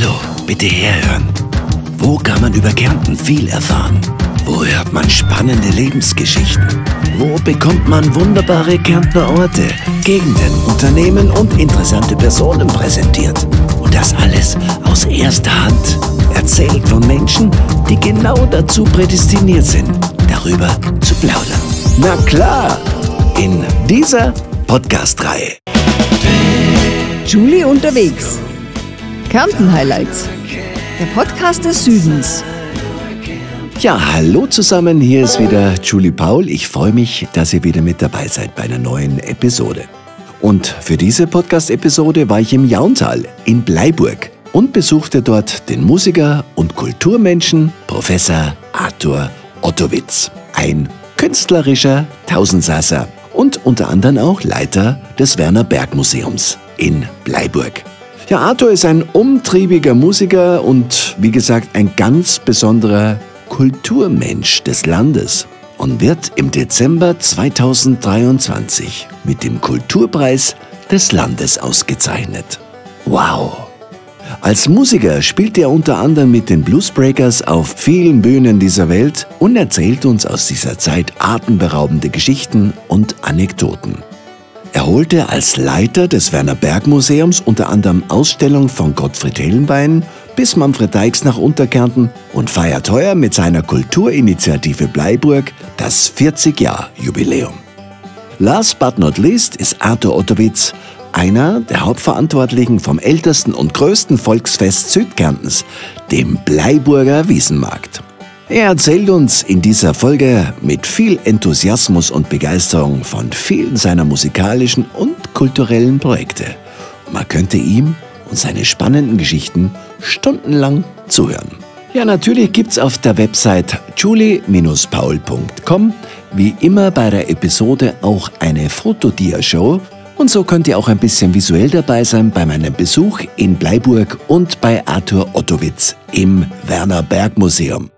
Hallo, bitte herhören. Wo kann man über Kärnten viel erfahren? Wo hört man spannende Lebensgeschichten? Wo bekommt man wunderbare Kärntner Orte, Gegenden, Unternehmen und interessante Personen präsentiert? Und das alles aus erster Hand, erzählt von Menschen, die genau dazu prädestiniert sind, darüber zu plaudern. Na klar, in dieser Podcast-Reihe. Julie unterwegs. Kärnten Highlights. Der Podcast des Südens. Ja, hallo zusammen, hier ist wieder Julie Paul. Ich freue mich, dass ihr wieder mit dabei seid bei einer neuen Episode. Und für diese Podcast-Episode war ich im Jauntal in Bleiburg und besuchte dort den Musiker und Kulturmenschen Professor Arthur Ottowitz. Ein künstlerischer Tausendsasser und unter anderem auch Leiter des Werner Berg Museums in Bleiburg. Ja, Arthur ist ein umtriebiger Musiker und wie gesagt ein ganz besonderer Kulturmensch des Landes und wird im Dezember 2023 mit dem Kulturpreis des Landes ausgezeichnet. Wow! Als Musiker spielt er unter anderem mit den Bluesbreakers auf vielen Bühnen dieser Welt und erzählt uns aus dieser Zeit atemberaubende Geschichten und Anekdoten. Er holte als Leiter des Werner Berg Museums unter anderem Ausstellungen von Gottfried Hellenbein bis Manfred Deix nach Unterkärnten und feiert heuer mit seiner Kulturinitiative Bleiburg das 40-Jahr-Jubiläum. Last but not least ist Arthur Ottowitz einer der Hauptverantwortlichen vom ältesten und größten Volksfest Südkärntens, dem Bleiburger Wiesenmarkt. Er erzählt uns in dieser Folge mit viel Enthusiasmus und Begeisterung von vielen seiner musikalischen und kulturellen Projekte. Man könnte ihm und seine spannenden Geschichten stundenlang zuhören. Ja, natürlich gibt's auf der Website julie-paul.com wie immer bei der Episode auch eine Fotodiashow und so könnt ihr auch ein bisschen visuell dabei sein bei meinem Besuch in Bleiburg und bei Arthur Ottowitz im Werner Berg Museum.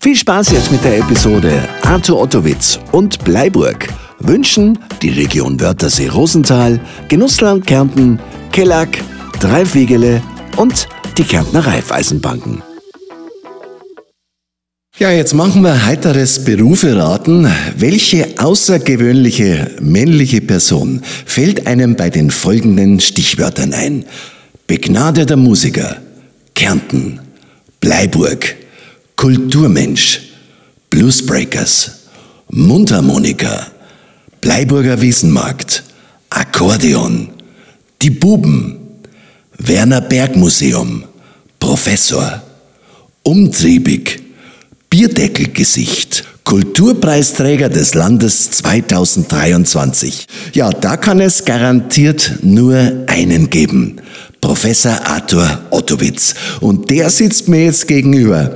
Viel Spaß jetzt mit der Episode Arthur Ottowitz und Bleiburg wünschen die Region Wörthersee-Rosenthal, Genussland Kärnten, Kellack, Dreifwegele und die Kärntner Reifeisenbanken. Ja, jetzt machen wir heiteres Berufe raten. Welche außergewöhnliche männliche Person fällt einem bei den folgenden Stichwörtern ein? Begnadeter Musiker, Kärnten, Bleiburg, Kulturmensch, Bluesbreakers, Mundharmonika, Bleiburger Wiesenmarkt, Akkordeon, die Buben, Werner Berg Museum, Professor, umtriebig, Bierdeckelgesicht, Kulturpreisträger des Landes 2023. Ja, da kann es garantiert nur einen geben. Professor Arthur Ottowitz. Und der sitzt mir jetzt gegenüber.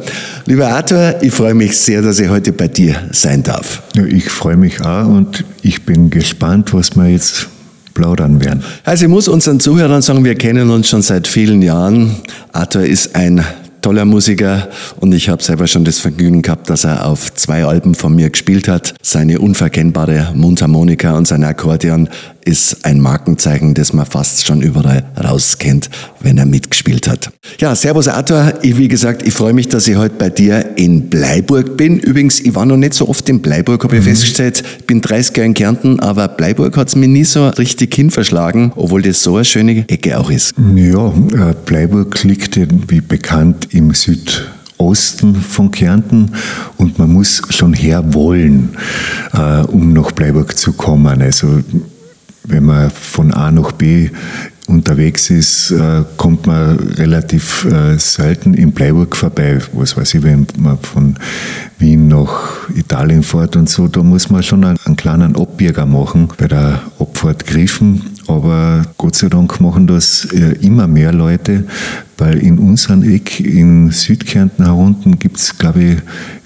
Lieber Arthur, ich freue mich sehr, dass ich heute bei dir sein darf. Ja, ich freue mich auch und ich bin gespannt, was wir jetzt plaudern werden. Also ich muss unseren Zuhörern sagen, wir kennen uns schon seit vielen Jahren. Arthur ist ein toller Musiker und ich habe selber schon das Vergnügen gehabt, dass er auf zwei Alben von mir gespielt hat. Seine unverkennbare Mundharmonika und sein Akkordeon ist ein Markenzeichen, das man fast schon überall rauskennt, wenn er mitgespielt hat. Ja, Servus Arthur. Ich, wie gesagt, ich freue mich, dass ich heute bei dir in Bleiburg bin. Übrigens, ich war noch nicht so oft in Bleiburg, habe ich mhm. festgestellt. Ich bin 30 Jahre in Kärnten, aber Bleiburg hat es mir nie so richtig hinverschlagen, obwohl das so eine schöne Ecke auch ist. Ja, äh, Bleiburg liegt, wie bekannt, im Südosten von Kärnten und man muss schon her wollen, äh, um nach Bleiburg zu kommen. Also wenn man von A nach B unterwegs ist, äh, kommt man relativ äh, selten in Bleiburg vorbei. Was weiß ich, wenn man von Wien nach Italien fährt und so, da muss man schon einen, einen kleinen Abbieger machen bei der Abfahrt Griffen. Aber Gott sei Dank machen das äh, immer mehr Leute, weil in unserem Eck in Südkärnten herunten gibt es, glaube ich,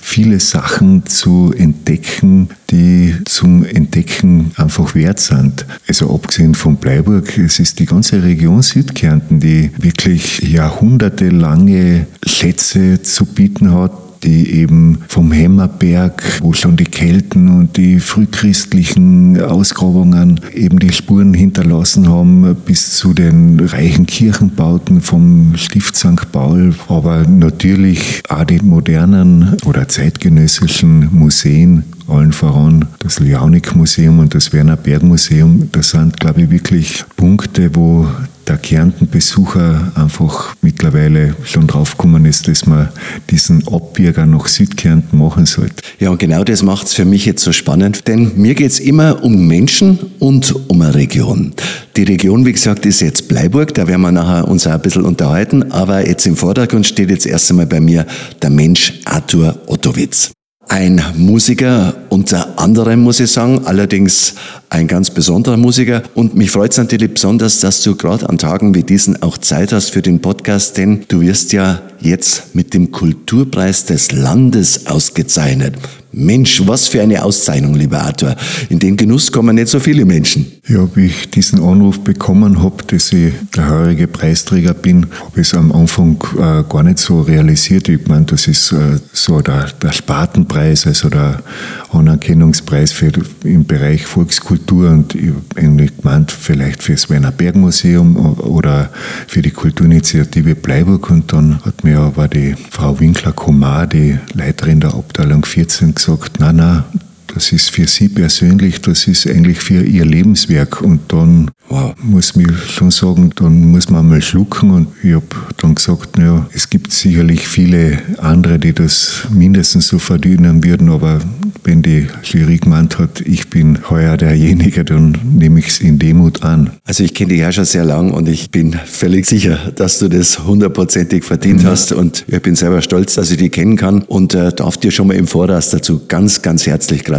viele Sachen zu entdecken, die zum Entdecken einfach wert sind. Also abgesehen von Bleiburg, es ist die ganze Region Südkärnten, die wirklich jahrhundertelange Schätze zu bieten hat, die eben vom Hämmerberg, wo schon die Kelten und die frühchristlichen Ausgrabungen eben die Spuren hinterlassen haben, bis zu den reichen Kirchenbauten vom Stift St. Paul, aber natürlich auch die modernen oder zeitgenössischen Museen allen voran das Liaunik-Museum und das Werner Berg-Museum. Das sind, glaube ich, wirklich Punkte, wo der Kärnten-Besucher einfach mittlerweile schon draufgekommen ist, dass man diesen Abbieger nach Südkärnten machen sollte. Ja, und genau das macht es für mich jetzt so spannend, denn mir geht es immer um Menschen und um eine Region. Die Region, wie gesagt, ist jetzt Bleiburg, da werden wir nachher uns auch ein bisschen unterhalten, aber jetzt im Vordergrund steht jetzt erst einmal bei mir der Mensch Arthur Ottowitz. Ein Musiker unter anderem, muss ich sagen, allerdings ein ganz besonderer Musiker. Und mich freut es natürlich besonders, dass du gerade an Tagen wie diesen auch Zeit hast für den Podcast, denn du wirst ja jetzt mit dem Kulturpreis des Landes ausgezeichnet. Mensch, was für eine Auszeichnung, lieber Arthur. In den Genuss kommen nicht so viele Menschen. Ja, wie ich diesen Anruf bekommen habe, dass ich der heurige Preisträger bin, habe ich es am Anfang äh, gar nicht so realisiert. Ich meine, das ist äh, so der, der Spartenpreis, also der Anerkennungspreis für, im Bereich Volkskultur und ich habe eigentlich gemeint, vielleicht für das Werner Berg Museum oder für die Kulturinitiative Bleiburg und dann hat mir aber die Frau Winkler-Komar, die Leiterin der Abteilung 14, gesagt, na, na, das ist für sie persönlich, das ist eigentlich für ihr Lebenswerk. Und dann wow. muss ich schon sagen, dann muss man mal schlucken. Und ich habe dann gesagt, naja, es gibt sicherlich viele andere, die das mindestens so verdienen würden, aber wenn die Jury gemeint hat, ich bin heuer derjenige, dann nehme ich es in Demut an. Also ich kenne dich ja schon sehr lang und ich bin völlig sicher, dass du das hundertprozentig verdient mhm. hast und ich bin selber stolz, dass ich dich kennen kann und äh, darf dir schon mal im Voraus dazu ganz, ganz herzlich gratulieren.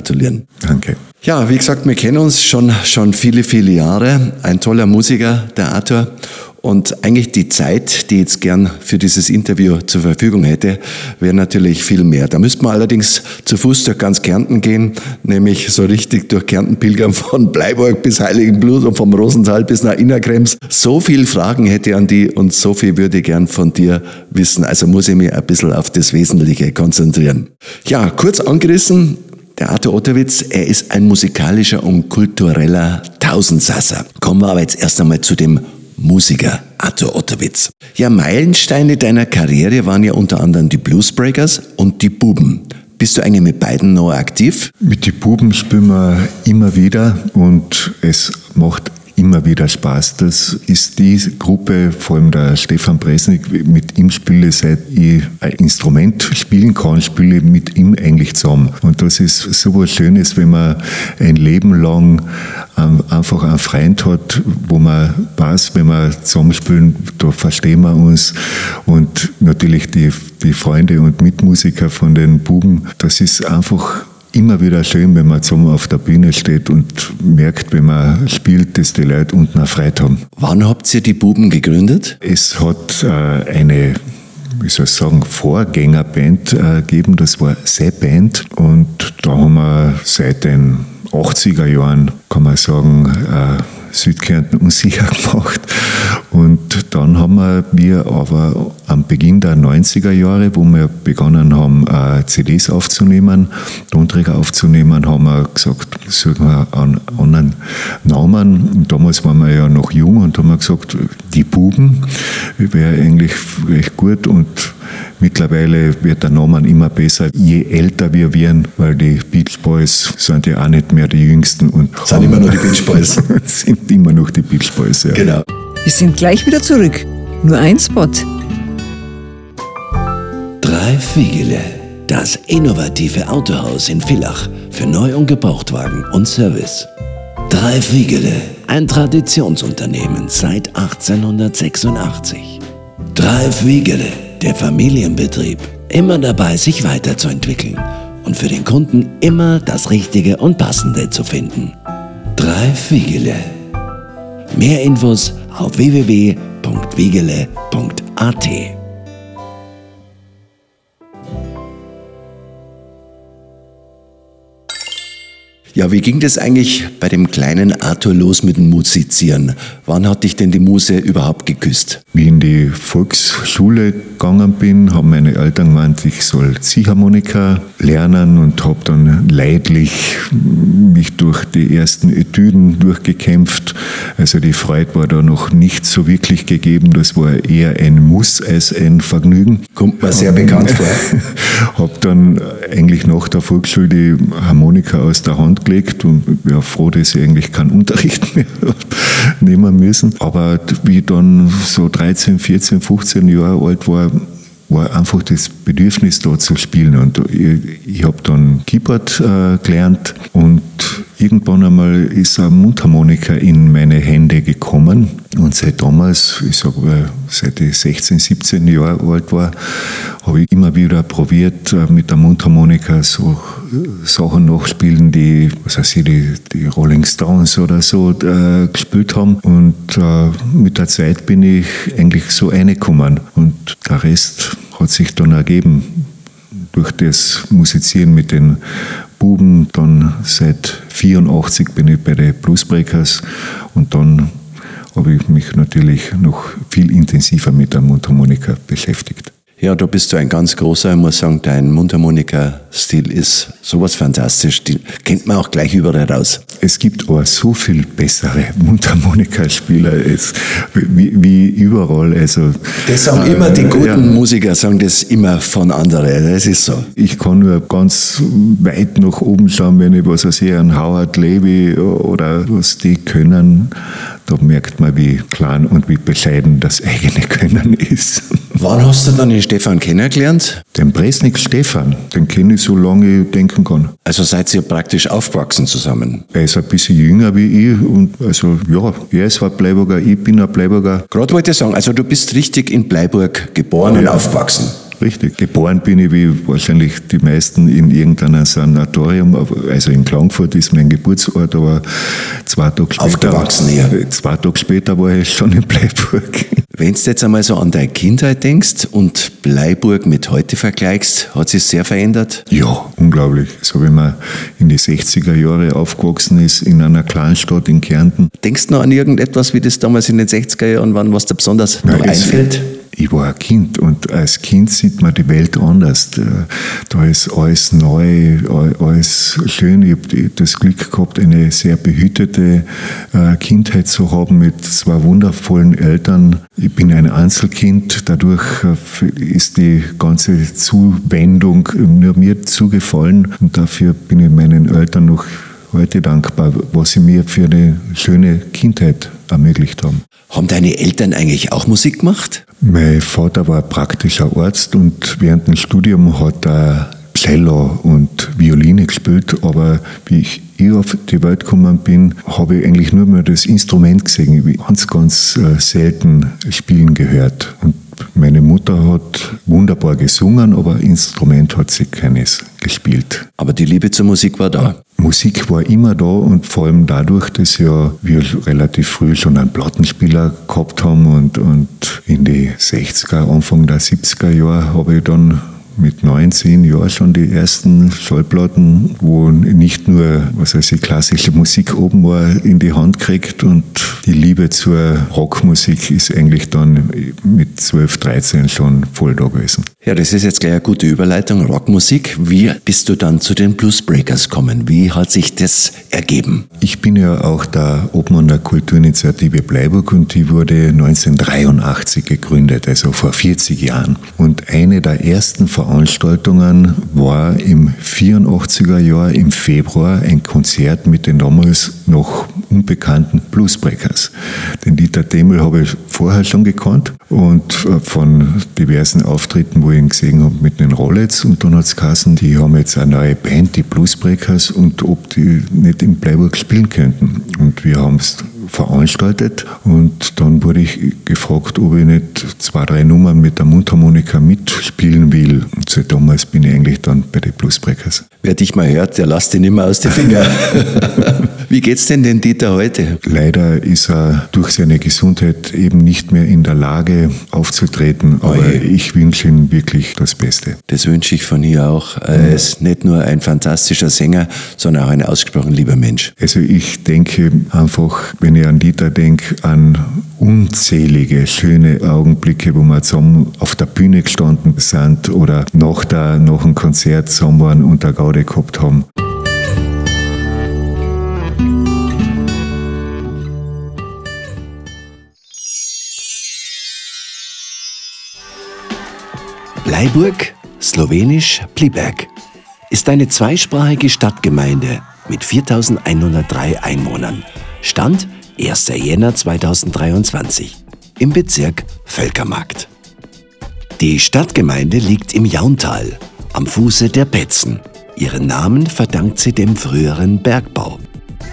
Danke. Ja, wie gesagt, wir kennen uns schon, schon viele, viele Jahre. Ein toller Musiker, der Arthur. Und eigentlich die Zeit, die ich jetzt gern für dieses Interview zur Verfügung hätte, wäre natürlich viel mehr. Da müsste man allerdings zu Fuß durch ganz Kärnten gehen, nämlich so richtig durch Kärnten pilgern von Bleiburg bis Heiligenblut und vom Rosenthal bis nach Innerkrems. So viel Fragen hätte ich an die und so viel würde ich gern von dir wissen. Also muss ich mich ein bisschen auf das Wesentliche konzentrieren. Ja, kurz angerissen, der Arthur Ottowitz, er ist ein musikalischer und kultureller Tausendsasser. Kommen wir aber jetzt erst einmal zu dem Musiker Arthur Ottowitz. Ja, Meilensteine deiner Karriere waren ja unter anderem die Bluesbreakers und die Buben. Bist du eigentlich mit beiden noch aktiv? Mit den Buben spielen wir immer wieder und es macht immer wieder Spaß. Das ist die Gruppe, vor allem der Stefan Bresnik, mit ihm spiele seit ich ein Instrument spielen kann, spiele mit ihm eigentlich zusammen. Und das ist so was Schönes, wenn man ein Leben lang einfach einen Freund hat, wo man weiß, wenn wir zusammenspielen, da verstehen wir uns. Und natürlich die, die Freunde und Mitmusiker von den Buben, das ist einfach immer wieder schön, wenn man zusammen auf der Bühne steht und merkt, wenn man spielt, dass die Leute unten eine Freude haben. Wann habt ihr die Buben gegründet? Es hat äh, eine wie soll ich sagen, Vorgängerband äh, gegeben, das war Sepp Band und da haben wir seit den 80er Jahren, kann man sagen, äh, Südkärnten unsicher gemacht. Und dann haben wir aber am Beginn der 90er Jahre, wo wir begonnen haben, äh, CDs aufzunehmen, Tonträger aufzunehmen, haben wir gesagt, suchen wir einen anderen Namen. Und damals waren wir ja noch jung und haben gesagt, die Buben wäre eigentlich recht gut und Mittlerweile wird der Name immer besser, je älter wir werden, weil die Beach Boys sind ja auch nicht mehr die Jüngsten. Und sind immer noch die Beach Boys. sind immer noch die Beach Boys, ja. Genau. Wir sind gleich wieder zurück. Nur ein Spot. Drei Fiegele. Das innovative Autohaus in Villach für Neu- und Gebrauchtwagen und Service. Drei Fiegele. Ein Traditionsunternehmen seit 1886. Drei Fiegele der Familienbetrieb, immer dabei, sich weiterzuentwickeln und für den Kunden immer das Richtige und Passende zu finden. Drei Wiegele. Mehr Infos auf www.wiegele.at. Ja, wie ging das eigentlich bei dem kleinen Arthur los mit dem Musizieren? Wann hat dich denn die Muse überhaupt geküsst? Wie ich in die Volksschule gegangen bin, haben meine Eltern gemeint, ich soll Ziehharmonika lernen und habe dann leidlich mich durch die ersten Etüden durchgekämpft. Also die Freude war da noch nicht so wirklich gegeben. Das war eher ein Muss als ein Vergnügen. Kommt mir sehr bekannt vor. habe dann eigentlich nach der Volksschule die Harmonika aus der Hand gelegt und wäre froh, dass ich eigentlich keinen Unterricht mehr nehmen müssen. Aber wie ich dann so 13, 14, 15 Jahre alt war, war einfach das Bedürfnis da zu spielen. Und ich, ich habe dann Keyboard äh, gelernt und irgendwann einmal ist eine Mundharmonika in meine Hände gekommen. Und seit damals, ich sage seit ich 16, 17 Jahre alt war, habe ich immer wieder probiert, äh, mit der Mundharmonika so äh, Sachen nachspielen, die, was weiß ich, die, die Rolling Stones oder so äh, gespielt haben. Und äh, mit der Zeit bin ich eigentlich so reingekommen. Und der Rest hat sich dann ergeben durch das Musizieren mit den Buben. Dann seit 84 bin ich bei den Bluesbreakers und dann habe ich mich natürlich noch viel intensiver mit der Mundharmonika beschäftigt. Ja, da bist du ein ganz großer. Ich muss sagen, dein Mundharmonika-Stil ist sowas fantastisch. Die kennt man auch gleich überall raus. Es gibt aber so viel bessere Mundharmonikaspieler wie, wie überall. Also, das sagen immer die guten ja. Musiker, sagen das immer von anderen. Das ist so. Ich kann nur ganz weit nach oben schauen, wenn ich was sehe, an Howard Levy oder was die können. Da merkt man, wie klein und wie bescheiden das eigene Können ist. Wann hast du dann den Stefan kennengelernt? Den Presnik Stefan, den kenne ich so lange ich denken kann. Also seid ihr praktisch aufgewachsen zusammen? Er ist ein bisschen jünger wie ich und also ja, er ist ein Bleiburger, ich bin ein Bleiburger. Gerade wollte ich sagen, also du bist richtig in Bleiburg geboren ja. und aufgewachsen. Richtig. Geboren bin ich wie wahrscheinlich die meisten in irgendeinem Sanatorium. Also in Klagenfurt ist mein Geburtsort, aber zwei Tage später. Aufgewachsen hier. Zwei Tage später war ich schon in Bleiburg. Wenn du jetzt einmal so an deine Kindheit denkst und Bleiburg mit heute vergleichst, hat sich sehr verändert? Ja, unglaublich. So wenn man in die 60er Jahre aufgewachsen ist, in einer Kleinstadt in Kärnten. Denkst du noch an irgendetwas, wie das damals in den 60er Jahren war, was dir besonders Nein, noch einfällt? Ich war ein Kind und als Kind sieht man die Welt anders. Da ist alles neu, alles schön. Ich habe das Glück gehabt, eine sehr behütete äh, Kindheit zu haben mit zwei wundervollen Eltern. Ich bin ein Einzelkind, dadurch äh, ist die ganze Zuwendung nur mir zugefallen und dafür bin ich meinen Eltern noch heute dankbar, was sie mir für eine schöne Kindheit ermöglicht haben. Haben deine Eltern eigentlich auch Musik gemacht? Mein Vater war praktischer Arzt und während dem Studium hat er Cello und Violine gespielt, aber wie ich auf die Welt gekommen bin, habe ich eigentlich nur mehr das Instrument gesehen, wie ganz, ganz äh, selten spielen gehört. Und meine Mutter hat wunderbar gesungen, aber Instrument hat sie keines gespielt. Aber die Liebe zur Musik war da. Musik war immer da und vor allem dadurch, dass ja wir relativ früh schon einen Plattenspieler gehabt haben und, und in die 60er, Anfang der 70er Jahre habe ich dann mit 19 Jahren schon die ersten Schallplatten, wo nicht nur, was weiß ich, klassische Musik oben war, in die Hand kriegt und die Liebe zur Rockmusik ist eigentlich dann mit 12, 13 schon voll da gewesen. Ja, das ist jetzt gleich eine gute Überleitung. Rockmusik. Wie bist du dann zu den Bluesbreakers gekommen? Wie hat sich das ergeben? Ich bin ja auch der Obmann der Kulturinitiative Bleiburg und die wurde 1983 gegründet, also vor 40 Jahren. Und eine der ersten Ver Veranstaltungen war im 84er Jahr im Februar ein Konzert mit den damals noch unbekannten Bluesbreakers. Den Dieter Demel habe ich vorher schon gekannt und äh, von diversen Auftritten, wo ich ihn gesehen habe mit den Rollets und dann hat es geheißen, die haben jetzt eine neue Band, die Bluesbreakers und ob die nicht in Bleiburg spielen könnten. Und wir haben es veranstaltet und dann wurde ich gefragt, ob ich nicht zwei, drei Nummern mit der Mundharmonika mitspielen will. Und seit damals bin ich eigentlich dann bei den Bluesbreakers. Wer dich mal hört, der lässt dich nicht mehr aus den Fingern. Wie geht's denn den Dieter heute? Leider ist er durch seine Gesundheit eben nicht mehr in der Lage aufzutreten, aber Oje. ich wünsche ihm wirklich das Beste. Das wünsche ich von hier auch. Er ist nicht nur ein fantastischer Sänger, sondern auch ein ausgesprochen lieber Mensch. Also ich denke einfach, wenn ich an Dieter denke, an unzählige schöne Augenblicke, wo wir zusammen auf der Bühne gestanden sind oder nach, der, nach dem Konzert zusammen waren und der Gaude gehabt haben. Bleiburg, slowenisch Pliberg, ist eine zweisprachige Stadtgemeinde mit 4103 Einwohnern. Stand 1. Jänner 2023 im Bezirk Völkermarkt. Die Stadtgemeinde liegt im Jauntal, am Fuße der Betzen. Ihren Namen verdankt sie dem früheren Bergbau.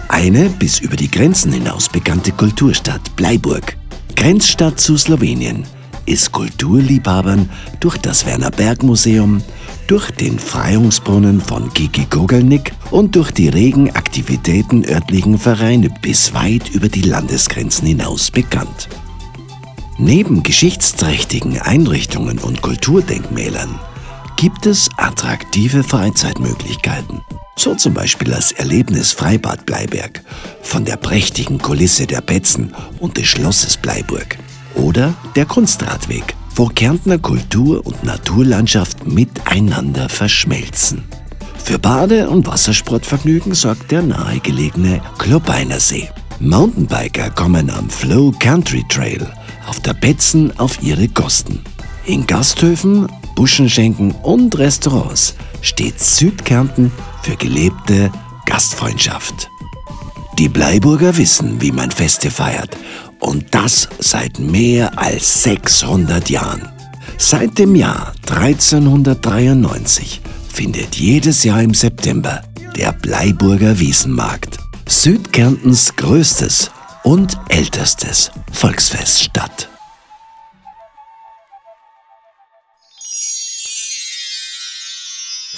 Eine bis über die Grenzen hinaus bekannte Kulturstadt Bleiburg, Grenzstadt zu Slowenien, ist Kulturliebhabern durch das Werner Berg Museum, durch den Freiungsbrunnen von Kiki Gogelnick und durch die regen Aktivitäten örtlichen Vereine bis weit über die Landesgrenzen hinaus bekannt. Neben geschichtsträchtigen Einrichtungen und Kulturdenkmälern gibt es attraktive Freizeitmöglichkeiten. So zum Beispiel das Erlebnis Freibad Bleiberg von der prächtigen Kulisse der Betzen und des Schlosses Bleiburg. Oder der Kunstradweg, wo Kärntner Kultur und Naturlandschaft miteinander verschmelzen. Für Bade- und Wassersportvergnügen sorgt der nahegelegene Klobeiner See. Mountainbiker kommen am Flow Country Trail auf der Betzen auf ihre Kosten. In Gasthöfen, Buschenschenken und Restaurants steht Südkärnten für gelebte Gastfreundschaft. Die Bleiburger wissen, wie man Feste feiert und das seit mehr als 600 Jahren. Seit dem Jahr 1393 findet jedes Jahr im September der Bleiburger Wiesenmarkt, Südkärntens größtes und ältestes Volksfest statt.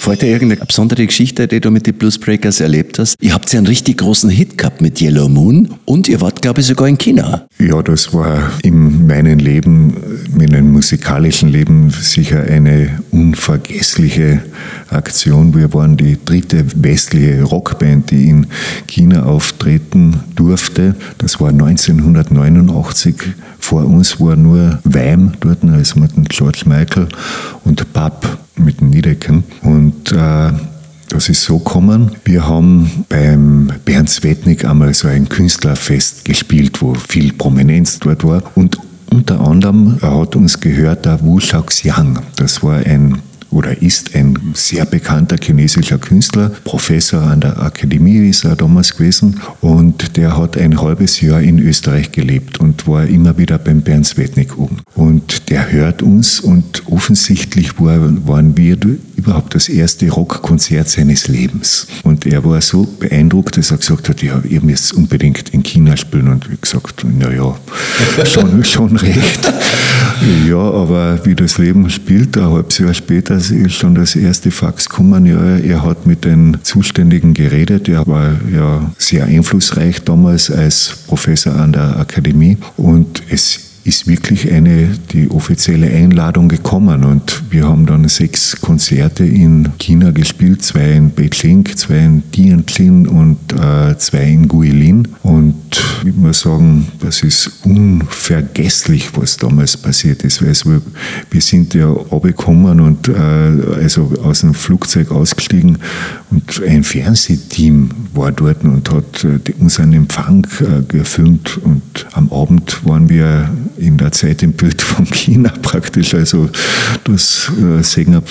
Fällt dir irgendeine besondere Geschichte, die du mit den Bluesbreakers erlebt hast? Ihr habt ja einen richtig großen Hit gehabt mit Yellow Moon und ihr wart, glaube ich, sogar in China. Ja, das war in meinem Leben, in meinem musikalischen Leben sicher eine unvergessliche Aktion. Wir waren die dritte westliche Rockband, die in China auftreten durfte. Das war 1989. Vor uns war nur Weim dort, also mit George Michael und Pub mit dem Niedecken. Und äh, das ist so gekommen. Wir haben beim Bernd Svetnik einmal so ein Künstlerfest gespielt, wo viel Prominenz dort war. Und unter anderem hat uns gehört der Wu Shaoxiang. Das war ein oder ist ein sehr bekannter chinesischer Künstler, Professor an der Akademie ist er damals gewesen und der hat ein halbes Jahr in Österreich gelebt und war immer wieder beim Bernd Svetnik oben. Und der hört uns und offensichtlich war, waren wir überhaupt das erste Rockkonzert seines Lebens. Und er war so beeindruckt, dass er gesagt hat, ja, ihr müsst unbedingt in China spielen. Und wir gesagt, naja, schon, schon recht. Ja, aber wie das Leben spielt, ein halbes Jahr später ist schon das erste Fax gekommen. Ja, er hat mit den Zuständigen geredet. Er war ja sehr einflussreich damals als Professor an der Akademie. Und es ist wirklich eine, die offizielle Einladung gekommen und wir haben dann sechs Konzerte in China gespielt, zwei in Beijing, zwei in Tianjin und äh, zwei in Guilin. Und ich muss sagen, das ist unvergesslich, was damals passiert ist. Also wir sind ja abgekommen und äh, also aus dem Flugzeug ausgestiegen und ein Fernsehteam war dort und hat äh, unseren Empfang äh, gefilmt und am Abend waren wir in der Zeit im Bild von China praktisch. Also das äh, sehen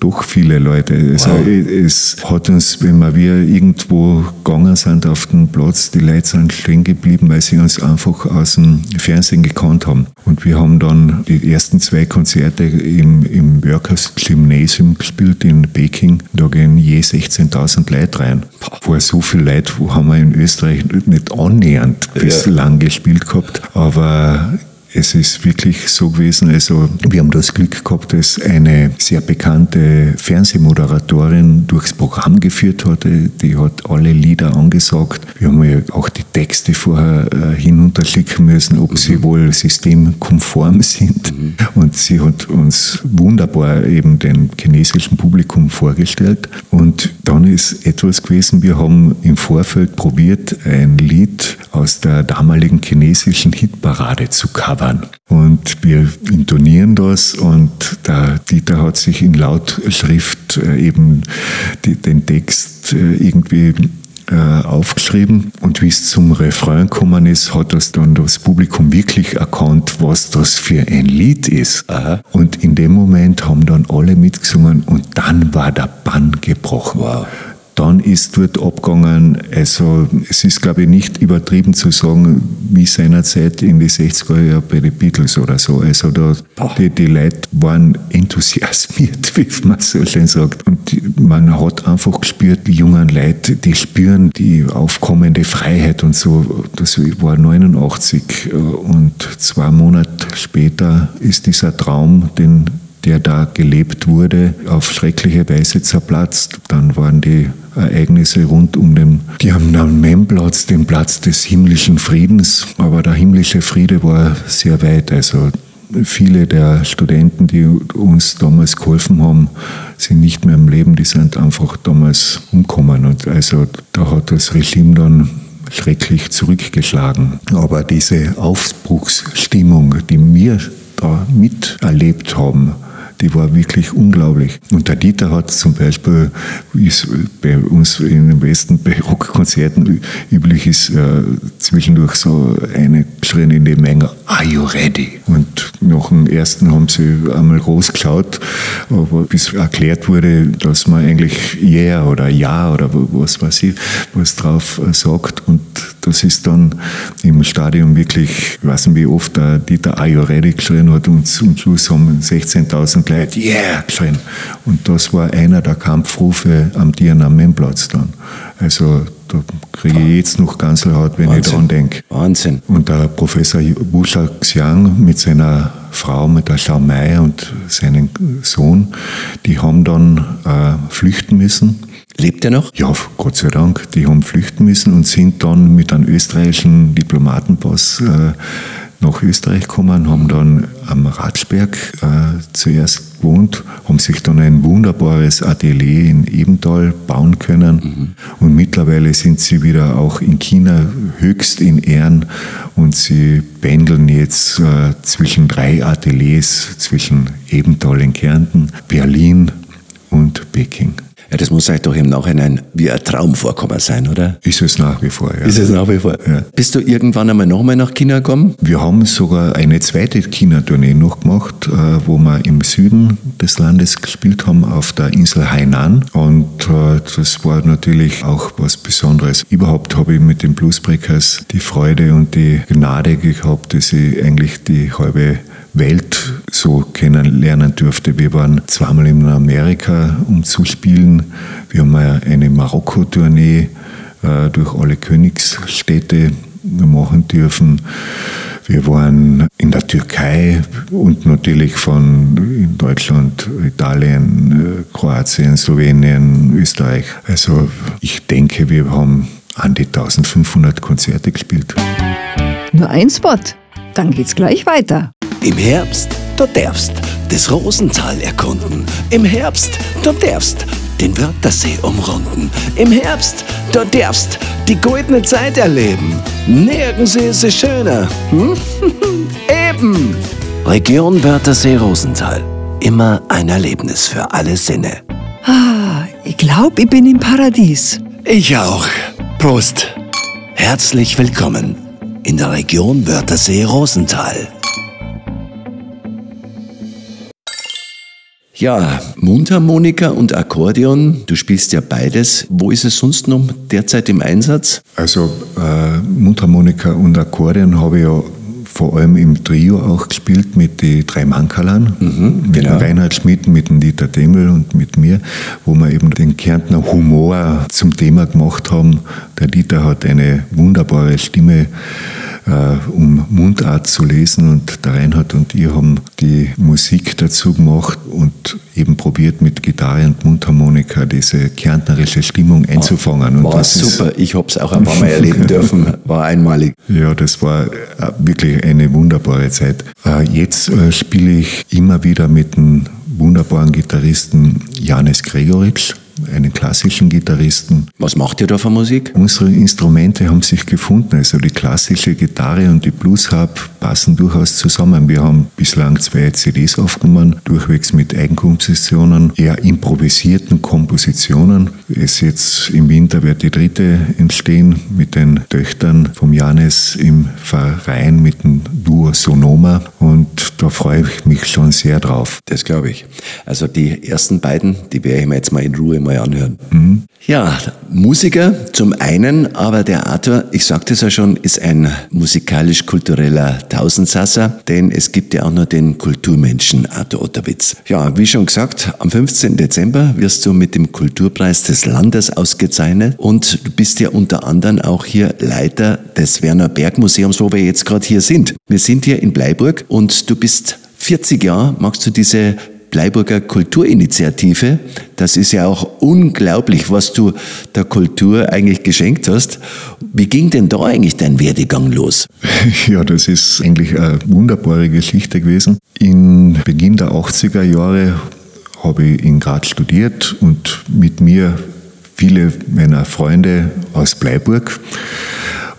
doch viele Leute. Also wow. es hat uns, wenn wir irgendwo gegangen sind auf den Platz, die Leute sind stehen geblieben, weil sie uns einfach aus dem Fernsehen gekannt haben. Und wir haben dann die ersten zwei Konzerte im, im Workers Gymnasium gespielt in Peking. Da gehen je 16.000 Leute rein. War so viele Leute, wo haben wir in Österreich nicht annähernd bislang ja. gespielt gehabt. Aber es ist wirklich so gewesen, also wir haben das Glück gehabt, dass eine sehr bekannte Fernsehmoderatorin durchs Programm geführt hat. Die hat alle Lieder angesagt. Wir haben ja auch die Texte vorher äh, hinunterschicken müssen, ob mhm. sie wohl systemkonform sind. Mhm. Und sie hat uns wunderbar eben dem chinesischen Publikum vorgestellt. Und dann ist etwas gewesen, wir haben im Vorfeld probiert, ein Lied aus der damaligen chinesischen Hitparade zu covern waren. Und wir intonieren das und der Dieter hat sich in Lautschrift äh, eben die, den Text äh, irgendwie äh, aufgeschrieben und wie es zum Refrain gekommen ist, hat das dann das Publikum wirklich erkannt, was das für ein Lied ist. Aha. Und in dem Moment haben dann alle mitgesungen und dann war der Bann gebrochen. Wow dann ist dort abgegangen, also es ist glaube ich nicht übertrieben zu sagen, wie seinerzeit in die 60er Jahre bei den Beatles oder so. Also da, die, die Leute waren enthusiasmiert, wie man so schön sagt. Und man hat einfach gespürt, die jungen Leute, die spüren die aufkommende Freiheit und so. Das war 89 und zwei Monate später ist dieser Traum, den der da gelebt wurde, auf schreckliche Weise zerplatzt. Dann waren die Ereignisse rund um den, Memblatz, den Platz des himmlischen Friedens, aber der himmlische Friede war sehr weit. Also viele der Studenten, die uns damals geholfen haben, sind nicht mehr im Leben, die sind einfach damals umgekommen. Und also da hat das Regime dann schrecklich zurückgeschlagen. Aber diese Aufbruchsstimmung, die wir da miterlebt haben, die war wirklich unglaublich. Und der Dieter hat zum Beispiel, wie es bei uns in den Westen bei Rockkonzerten üblich ist, äh, zwischendurch so eine geschrien in die Menge, are you ready? Und nach dem ersten haben sie einmal groß geschaut, aber bis erklärt wurde, dass man eigentlich yeah oder ja oder was weiß ich, was drauf sagt. Und das ist dann im Stadion wirklich, ich weiß nicht wie oft der Dieter ready geschrien hat und zum Schluss haben 16.000 Leute yeah geschrien. Und das war einer der Kampfrufe am Tiananmenplatz dann. Also da kriege ich jetzt noch Ganselhaut, wenn Wahnsinn. ich daran denke. Wahnsinn. Und der Professor Busha Xiang mit seiner Frau, mit der Xiao Mei und seinem Sohn, die haben dann äh, flüchten müssen. Lebt er noch? Ja, Gott sei Dank. Die haben flüchten müssen und sind dann mit einem österreichischen Diplomatenpass äh, nach Österreich gekommen, haben dann am Ratsberg äh, zuerst gewohnt, haben sich dann ein wunderbares Atelier in Ebenthal bauen können mhm. und mittlerweile sind sie wieder auch in China höchst in Ehren und sie pendeln jetzt äh, zwischen drei Ateliers, zwischen Ebenthal in Kärnten, Berlin und Peking. Ja, das muss euch doch im Nachhinein wie ein Traum vorkommen sein, oder? Ist es nach wie vor, ja. Ist es nach wie vor? Ja. Bist du irgendwann einmal nochmal nach China gekommen? Wir haben sogar eine zweite China-Tournee noch gemacht, äh, wo wir im Süden des Landes gespielt haben, auf der Insel Hainan. Und äh, das war natürlich auch was Besonderes. Überhaupt habe ich mit den Bluesbreakers die Freude und die Gnade gehabt, dass ich eigentlich die halbe Welt so kennenlernen durfte. Wir waren zweimal in Amerika, um zu spielen. Wir haben eine Marokko-Tournee äh, durch alle Königsstädte machen dürfen. Wir waren in der Türkei und natürlich von Deutschland, Italien, äh, Kroatien, Slowenien, Österreich. Also ich denke, wir haben an die 1500 Konzerte gespielt. Nur ein Spot, dann geht's gleich weiter. Im Herbst, du darfst das Rosental erkunden. Im Herbst, du darfst den Wörthersee umrunden. Im Herbst, du darfst die goldene Zeit erleben. Nirgends ist es schöner. Hm? Eben! Region Wörthersee Rosental. Immer ein Erlebnis für alle Sinne. Ah, ich glaube, ich bin im Paradies. Ich auch. Prost. Herzlich willkommen in der Region Wörthersee Rosental. Ja, Mundharmonika und Akkordeon, du spielst ja beides. Wo ist es sonst noch derzeit im Einsatz? Also äh, Mundharmonika und Akkordeon habe ich ja vor allem im Trio auch gespielt mit den drei Mankalan, mhm, mit genau. Reinhard Schmidt, mit dem Dieter Demel und mit mir, wo wir eben den Kärntner Humor zum Thema gemacht haben. Der Dieter hat eine wunderbare Stimme äh, um Mundart zu lesen. Und der Reinhard und ich haben die Musik dazu gemacht und eben probiert mit Gitarre und Mundharmonika diese kärntnerische Stimmung einzufangen. Und war super, ich habe es auch ein paar Mal erleben dürfen, war einmalig. Ja, das war äh, wirklich eine wunderbare Zeit. Äh, jetzt spiele ich immer wieder mit dem wunderbaren Gitarristen Janis Gregoritsch einen klassischen Gitarristen. Was macht ihr da für Musik? Unsere Instrumente haben sich gefunden. Also die klassische Gitarre und die Bluesharp passen durchaus zusammen. Wir haben bislang zwei CDs aufgenommen, durchwegs mit Eigenkompositionen, eher improvisierten Kompositionen. Es jetzt im Winter wird die dritte entstehen mit den Töchtern vom Janis im Verein mit dem Duo Sonoma und da freue ich mich schon sehr drauf. Das glaube ich. Also die ersten beiden, die werde ich mir jetzt mal in Ruhe mal anhören. Mhm. Ja, Musiker zum einen, aber der Arthur, ich sagte es ja schon, ist ein musikalisch-kultureller Tausendsasser, denn es gibt ja auch noch den Kulturmenschen Arthur Otterwitz. Ja, wie schon gesagt, am 15. Dezember wirst du mit dem Kulturpreis des Landes ausgezeichnet und du bist ja unter anderem auch hier Leiter des Werner Berg Museums, wo wir jetzt gerade hier sind. Wir sind hier in Bleiburg und du bist 40 Jahre, magst du diese Bleiburger Kulturinitiative. Das ist ja auch unglaublich, was du der Kultur eigentlich geschenkt hast. Wie ging denn da eigentlich dein Werdegang los? Ja, das ist eigentlich eine wunderbare Geschichte gewesen. In Beginn der 80er Jahre habe ich in Graz studiert und mit mir viele meiner Freunde aus Bleiburg.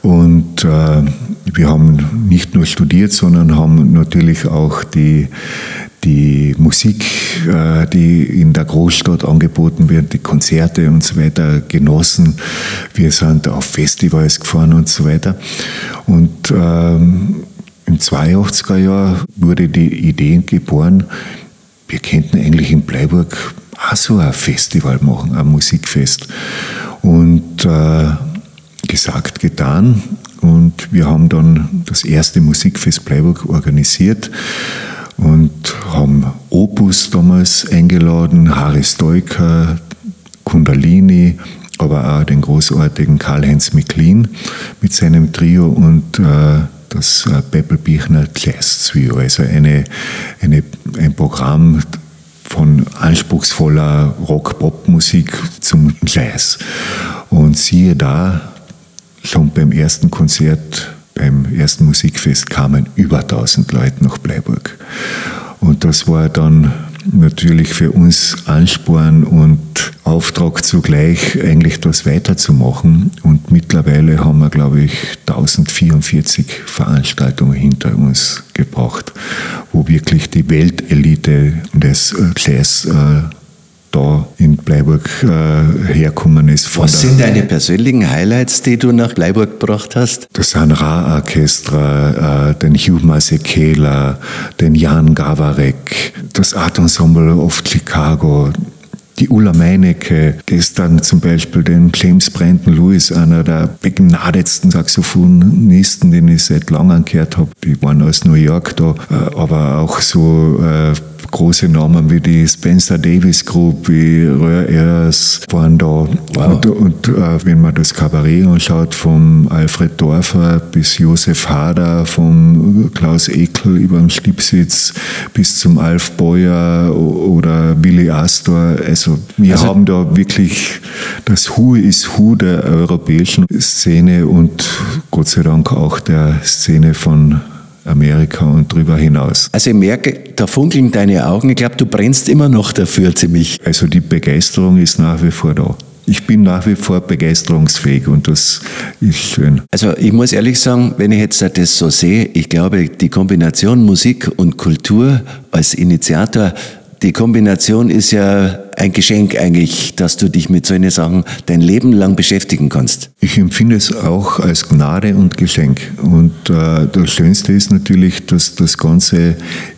Und äh, wir haben nicht nur studiert, sondern haben natürlich auch die, die Musik, äh, die in der Großstadt angeboten wird, die Konzerte und so weiter genossen. Wir sind auf Festivals gefahren und so weiter. Und ähm, im 82er Jahr wurde die Idee geboren, wir könnten eigentlich in Bleiburg auch so ein Festival machen, ein Musikfest. Und äh, gesagt, getan. Und wir haben dann das erste Musikfest Bleiburg organisiert und haben Opus damals eingeladen, Haris Deuker, Kundalini, aber auch den großartigen Karl-Heinz McLean mit seinem Trio und äh, das äh, Beppelbichner Jazz Trio, also eine, eine, ein Programm von anspruchsvoller Rock-Pop-Musik zum Jazz. Und siehe da, schon beim ersten Konzert beim ersten Musikfest kamen über 1000 Leute nach Bleiburg. Und das war dann natürlich für uns Ansporn und Auftrag zugleich, eigentlich das weiterzumachen. Und mittlerweile haben wir, glaube ich, 1044 Veranstaltungen hinter uns gebracht, wo wirklich die Weltelite des Jazz äh, da in Bleiburg äh, herkommen ist. Was sind deine persönlichen Highlights, die du nach Bleiburg gebracht hast? Das Sanra Orchestra, äh, den Hugh Masekela, den Jan Gawarek, das Art Ensemble of Chicago, die Ulla Meinecke, gestern zum Beispiel den James Brandon Lewis, einer der begnadetsten Saxophonisten, den ich seit langem gehört habe. Die waren aus New York da, äh, aber auch so äh, große Namen wie die Spencer Davis Group, wie Röhr Ehlers waren da. Wow. Und, und äh, wenn man das Kabarett anschaut, vom Alfred Dorfer bis Josef Hader, vom Klaus Ekel über den Schlipsitz bis zum Alf Beuer oder Willy Astor. Also wir also, haben da wirklich das Hu ist Hu der europäischen Szene und Gott sei Dank auch der Szene von Amerika und darüber hinaus. Also ich merke, da funkeln deine Augen. Ich glaube, du brennst immer noch dafür ziemlich. Also die Begeisterung ist nach wie vor da. Ich bin nach wie vor begeisterungsfähig und das ist schön. Also ich muss ehrlich sagen, wenn ich jetzt das so sehe, ich glaube, die Kombination Musik und Kultur als Initiator die Kombination ist ja ein Geschenk eigentlich, dass du dich mit solchen Sachen dein Leben lang beschäftigen kannst. Ich empfinde es auch als Gnade und Geschenk. Und äh, das Schönste ist natürlich, dass das Ganze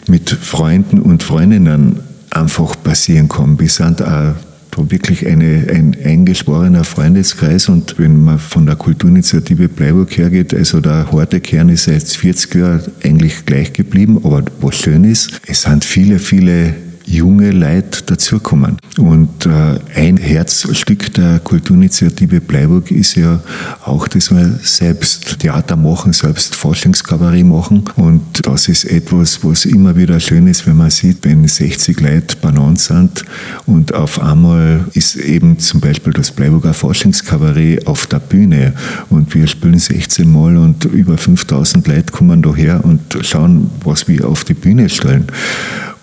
mit Freunden und Freundinnen einfach passieren kann. Wir sind auch wirklich eine, ein eingeschworener Freundeskreis und wenn man von der Kulturinitiative Bleiburg hergeht, also der harte Kern ist seit 40 Jahren eigentlich gleich geblieben, aber was schön ist, es sind viele, viele junge Leute dazukommen. Und äh, ein Herzstück der Kulturinitiative Bleiburg ist ja auch, dass wir selbst Theater machen, selbst Forschungskabarett machen. Und das ist etwas, was immer wieder schön ist, wenn man sieht, wenn 60 Leute benannt sind und auf einmal ist eben zum Beispiel das Bleiburger Forschungskabarett auf der Bühne und wir spielen 16 Mal und über 5000 Leute kommen daher und schauen, was wir auf die Bühne stellen.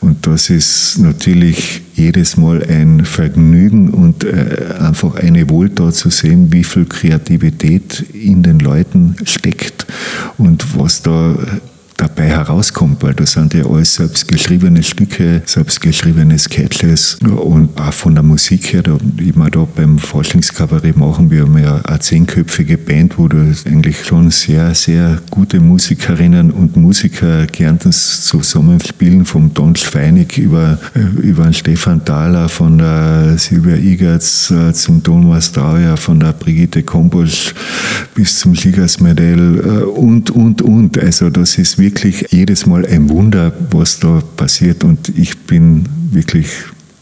Und das ist natürlich jedes Mal ein Vergnügen und äh, einfach eine Wohltat zu sehen, wie viel Kreativität in den Leuten steckt und was da dabei herauskommt, weil das sind ja alles selbstgeschriebene Stücke, selbstgeschriebene Sketches und auch von der Musik her, da, immer da beim Forschungskabarett machen wir ja eine zehnköpfige Band, wo du eigentlich schon sehr, sehr gute Musikerinnen und Musiker Kärntens zusammenspielen, vom Don Feinig über, äh, über den Stefan Thaler, von der Silvia Igertz äh, zum Thomas Trauer, von der Brigitte Kombosch bis zum Siegersmedell äh, und, und, und. Also das ist wirklich jedes Mal ein Wunder, was da passiert und ich bin wirklich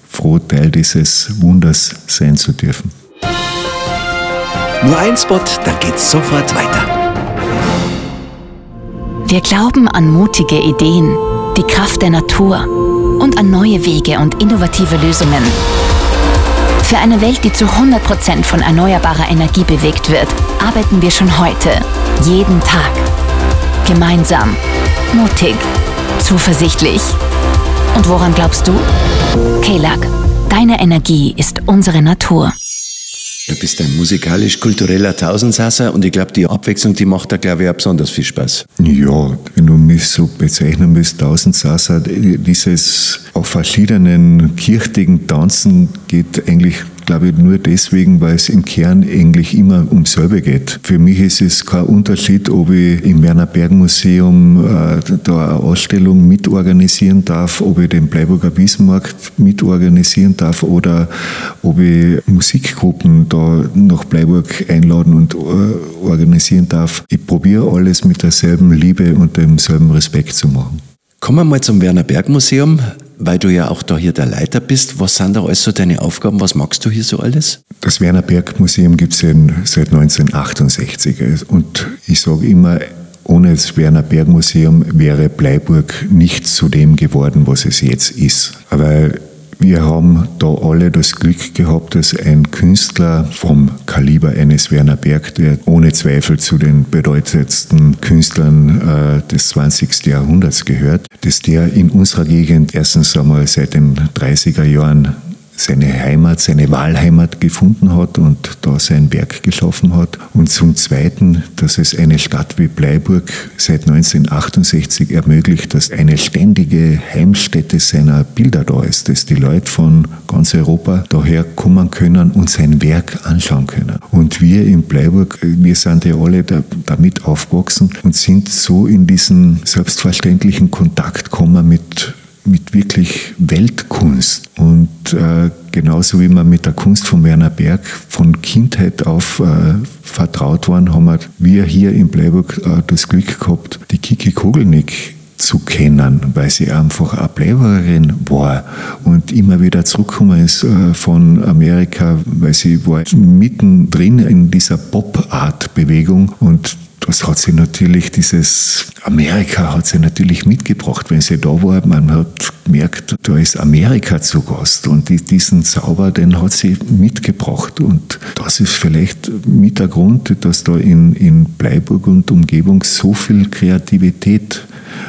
froh, Teil dieses Wunders sein zu dürfen. Nur ein Spot, dann geht's sofort weiter. Wir glauben an mutige Ideen, die Kraft der Natur und an neue Wege und innovative Lösungen. Für eine Welt, die zu 100% von erneuerbarer Energie bewegt wird, arbeiten wir schon heute, jeden Tag. Gemeinsam, mutig, zuversichtlich. Und woran glaubst du? Kelak, deine Energie ist unsere Natur. Du bist ein musikalisch-kultureller Tausendsasser und ich glaube, die Abwechslung, die macht da, glaube ich, auch besonders viel Spaß. Ja, wenn du mich so bezeichnen willst, Tausendsasser, dieses auf verschiedenen kirchtigen Tanzen geht eigentlich glaube nur deswegen, weil es im Kern eigentlich immer um selbe geht. Für mich ist es kein Unterschied, ob ich im Werner Berg Museum äh, da eine Ausstellung mitorganisieren darf, ob ich den Bleiburger Wiesenmarkt mitorganisieren darf oder ob ich Musikgruppen da nach Bleiburg einladen und äh, organisieren darf. Ich probiere alles mit derselben Liebe und demselben Respekt zu machen. Kommen wir mal zum Werner Berg Museum weil du ja auch da hier der Leiter bist. Was sind da alles so deine Aufgaben? Was magst du hier so alles? Das Werner Berg Museum gibt es seit 1968. Und ich sage immer, ohne das Werner Berg Museum wäre Bleiburg nicht zu dem geworden, was es jetzt ist. Weil wir haben da alle das Glück gehabt, dass ein Künstler vom Kaliber eines Werner Berg, der ohne Zweifel zu den bedeutendsten Künstlern äh, des 20. Jahrhunderts gehört, dass der in unserer Gegend erstens einmal seit den 30er Jahren seine Heimat, seine Wahlheimat gefunden hat und da sein Werk geschaffen hat. Und zum Zweiten, dass es eine Stadt wie Bleiburg seit 1968 ermöglicht, dass eine ständige Heimstätte seiner Bilder da ist, dass die Leute von ganz Europa daher kommen können und sein Werk anschauen können. Und wir in Bleiburg, wir sind ja alle da, damit aufgewachsen und sind so in diesen selbstverständlichen Kontakt gekommen mit mit wirklich Weltkunst. Und äh, genauso wie man mit der Kunst von Werner Berg von Kindheit auf äh, vertraut waren, haben wir hier in Bleiburg äh, das Glück gehabt, die Kiki Kogelnick zu kennen, weil sie einfach eine Bleiburgerin war und immer wieder zurückgekommen ist äh, von Amerika, weil sie war mittendrin in dieser Pop-Art-Bewegung und das hat sie natürlich, dieses Amerika hat sie natürlich mitgebracht, wenn sie da war. Man hat gemerkt, da ist Amerika zu Gast und diesen Zauber, den hat sie mitgebracht. Und das ist vielleicht mit der Grund, dass da in, in Bleiburg und Umgebung so viel Kreativität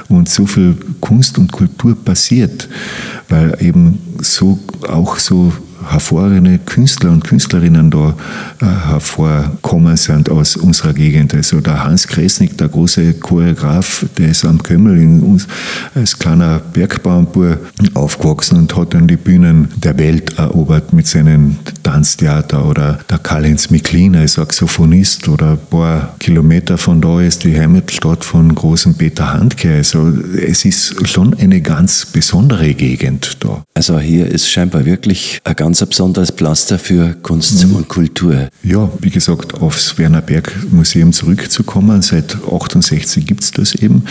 und so viel Kunst und Kultur passiert, weil eben so auch so hervorragende Künstler und Künstlerinnen da äh, hervorkommen sind aus unserer Gegend. Also der Hans Kresnik, der große Choreograf, der ist am Kömmel in uns als kleiner Bergbauernbur aufgewachsen und hat dann die Bühnen der Welt erobert mit seinen Tanztheater oder der Karl-Heinz Miklin als Saxophonist oder ein paar Kilometer von da ist die Heimatstadt von großen Peter Handke. Also es ist schon eine ganz besondere Gegend da. Also hier ist scheinbar wirklich ein ganz besonderes Pflaster für Kunst mhm. und Kultur. Ja, wie gesagt, aufs Werner Berg Museum zurückzukommen. Seit 68 gibt es das eben.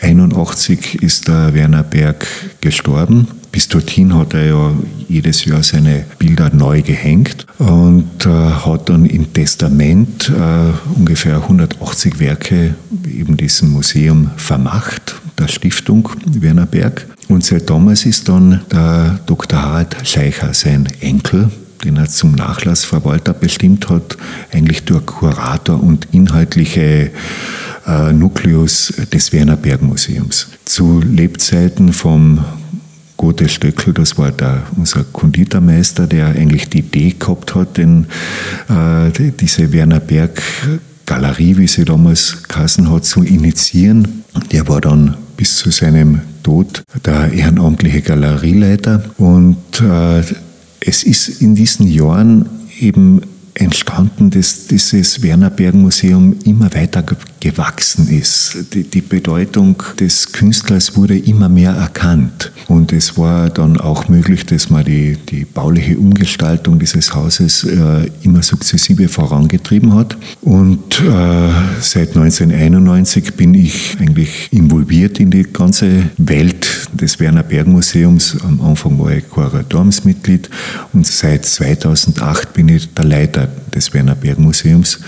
81 ist der Werner Berg gestorben. Bis dorthin hat er ja jedes Jahr seine Bilder neu gehängt und äh, hat dann im Testament äh, ungefähr 180 Werke eben diesem Museum vermacht, der Stiftung Werner Berg. Und seit damals ist dann der Dr. Harald Scheicher sein Enkel, den er zum Nachlassverwalter bestimmt hat, eigentlich durch Kurator und inhaltliche äh, Nukleus des Werner Berg Museums. Zu Lebzeiten vom Gothe Stöckel, das war der, unser Konditormeister, der eigentlich die Idee gehabt hat, den, äh, diese Werner Berg Galerie, wie sie damals geheißen hat, zu initiieren. Der war dann bis zu seinem Tod der ehrenamtliche Galerieleiter. Und äh, es ist in diesen Jahren eben entstanden, dass dieses Werner Berg Museum immer weiter gewachsen ist. Die, die, Bedeutung des Künstlers wurde immer mehr erkannt. Und es war dann auch möglich, dass man die, die bauliche Umgestaltung dieses Hauses äh, immer sukzessive vorangetrieben hat. Und äh, seit 1991 bin ich eigentlich involviert in die ganze Welt des Werner Berg Museums. Am Anfang war ich Kuratoriumsmitglied und seit 2008 bin ich der Leiter des Werner Berg Museums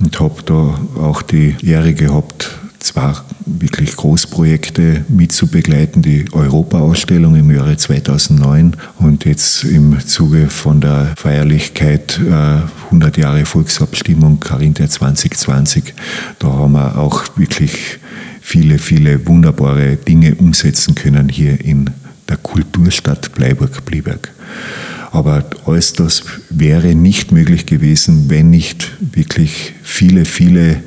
und habe da auch die Ehre gehabt, zwei wirklich Großprojekte mitzubegleiten, die Europa-Ausstellung im Jahre 2009 und jetzt im Zuge von der Feierlichkeit äh, 100 Jahre Volksabstimmung Carinthia 2020. Da haben wir auch wirklich viele, viele wunderbare Dinge umsetzen können hier in der Kulturstadt Bleiburg-Blieberg. Aber alles das wäre nicht möglich gewesen, wenn nicht wirklich viele, viele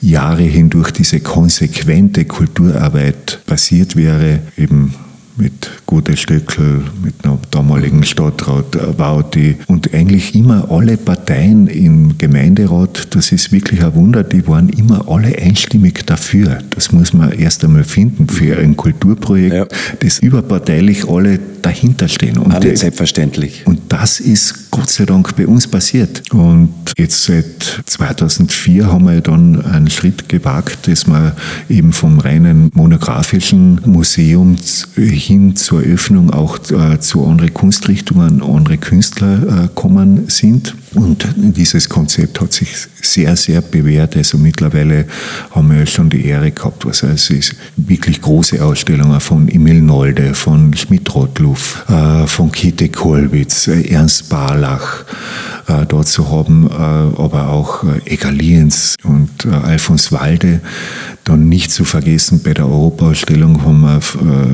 Jahre hindurch diese konsequente Kulturarbeit passiert wäre, eben mit Gute Stöckel, mit einem damaligen Stadtrat Wauti und eigentlich immer alle Parteien im Gemeinderat, das ist wirklich ein Wunder, die waren immer alle einstimmig dafür. Das muss man erst einmal finden für ein Kulturprojekt, ja. das überparteilich alle dahinter stehen. Und alle selbstverständlich. Und das ist Gott sei Dank bei uns passiert. Und jetzt seit 2004 haben wir dann einen Schritt gewagt, dass wir eben vom reinen monografischen Museum hin zur Öffnung auch äh, zu anderen Kunstrichtungen, andere Künstler äh, sind. Und dieses Konzept hat sich sehr, sehr bewährt. Also mittlerweile haben wir schon die Ehre gehabt, also es ist wirklich große Ausstellungen von Emil Nolde, von Schmidt-Rottluff, äh, von Kite Kollwitz, Ernst Barlach dort zu haben, aber auch Egaliens und Alfons Walde. Dann nicht zu vergessen, bei der Europaausstellung haben wir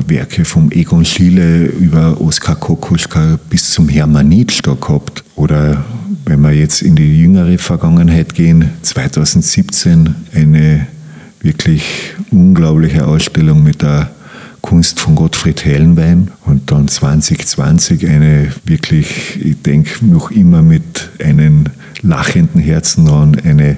Werke vom Egon Schiele über Oskar Kokoschka bis zum Hermann da gehabt. Oder wenn wir jetzt in die jüngere Vergangenheit gehen, 2017 eine wirklich unglaubliche Ausstellung mit der Kunst von Gottfried Hellenwein und dann 2020 eine wirklich, ich denke, noch immer mit einem lachenden Herzen an, eine,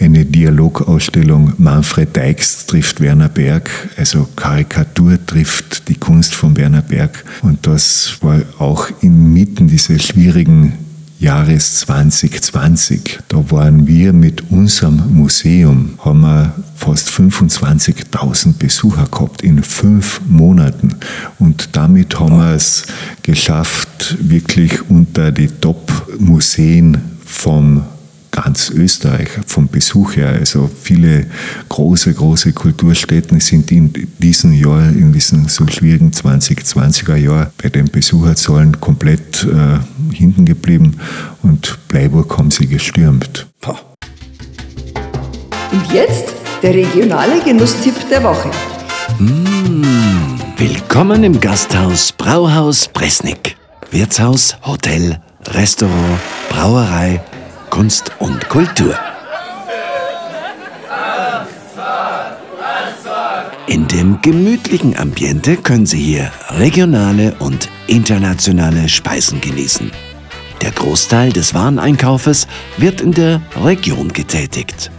eine Dialogausstellung. Manfred Deix trifft Werner Berg, also Karikatur trifft die Kunst von Werner Berg. Und das war auch inmitten dieser schwierigen Jahres 2020. Da waren wir mit unserem Museum, haben wir fast 25.000 Besucher gehabt in fünf Monaten. Und damit haben wir es geschafft, wirklich unter die Top-Museen vom ganz Österreich vom Besuch her. Also viele große, große Kulturstätten sind in diesem Jahr, in diesem so schwierigen 2020er Jahr bei den Besucherzahlen komplett äh, hinten geblieben und Bleiburg haben sie gestürmt. Und jetzt der regionale Genusstipp der Woche. Mmh, willkommen im Gasthaus Brauhaus Bresnik. Wirtshaus, Hotel, Restaurant, Brauerei Kunst und Kultur. In dem gemütlichen Ambiente können Sie hier regionale und internationale Speisen genießen. Der Großteil des Wareneinkaufes wird in der Region getätigt.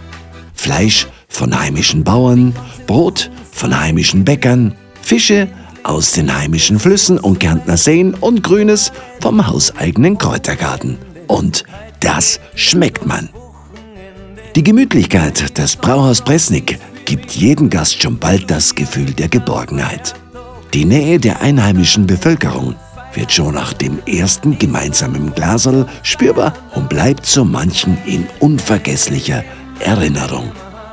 Fleisch von heimischen Bauern, Brot von heimischen Bäckern, Fische aus den heimischen Flüssen und Kärntner Seen und Grünes vom hauseigenen Kräutergarten. Und das schmeckt man. Die Gemütlichkeit des Brauhaus Presnik gibt jedem Gast schon bald das Gefühl der Geborgenheit. Die Nähe der einheimischen Bevölkerung wird schon nach dem ersten gemeinsamen Glaserl spürbar und bleibt so manchen in unvergesslicher Erinnerung.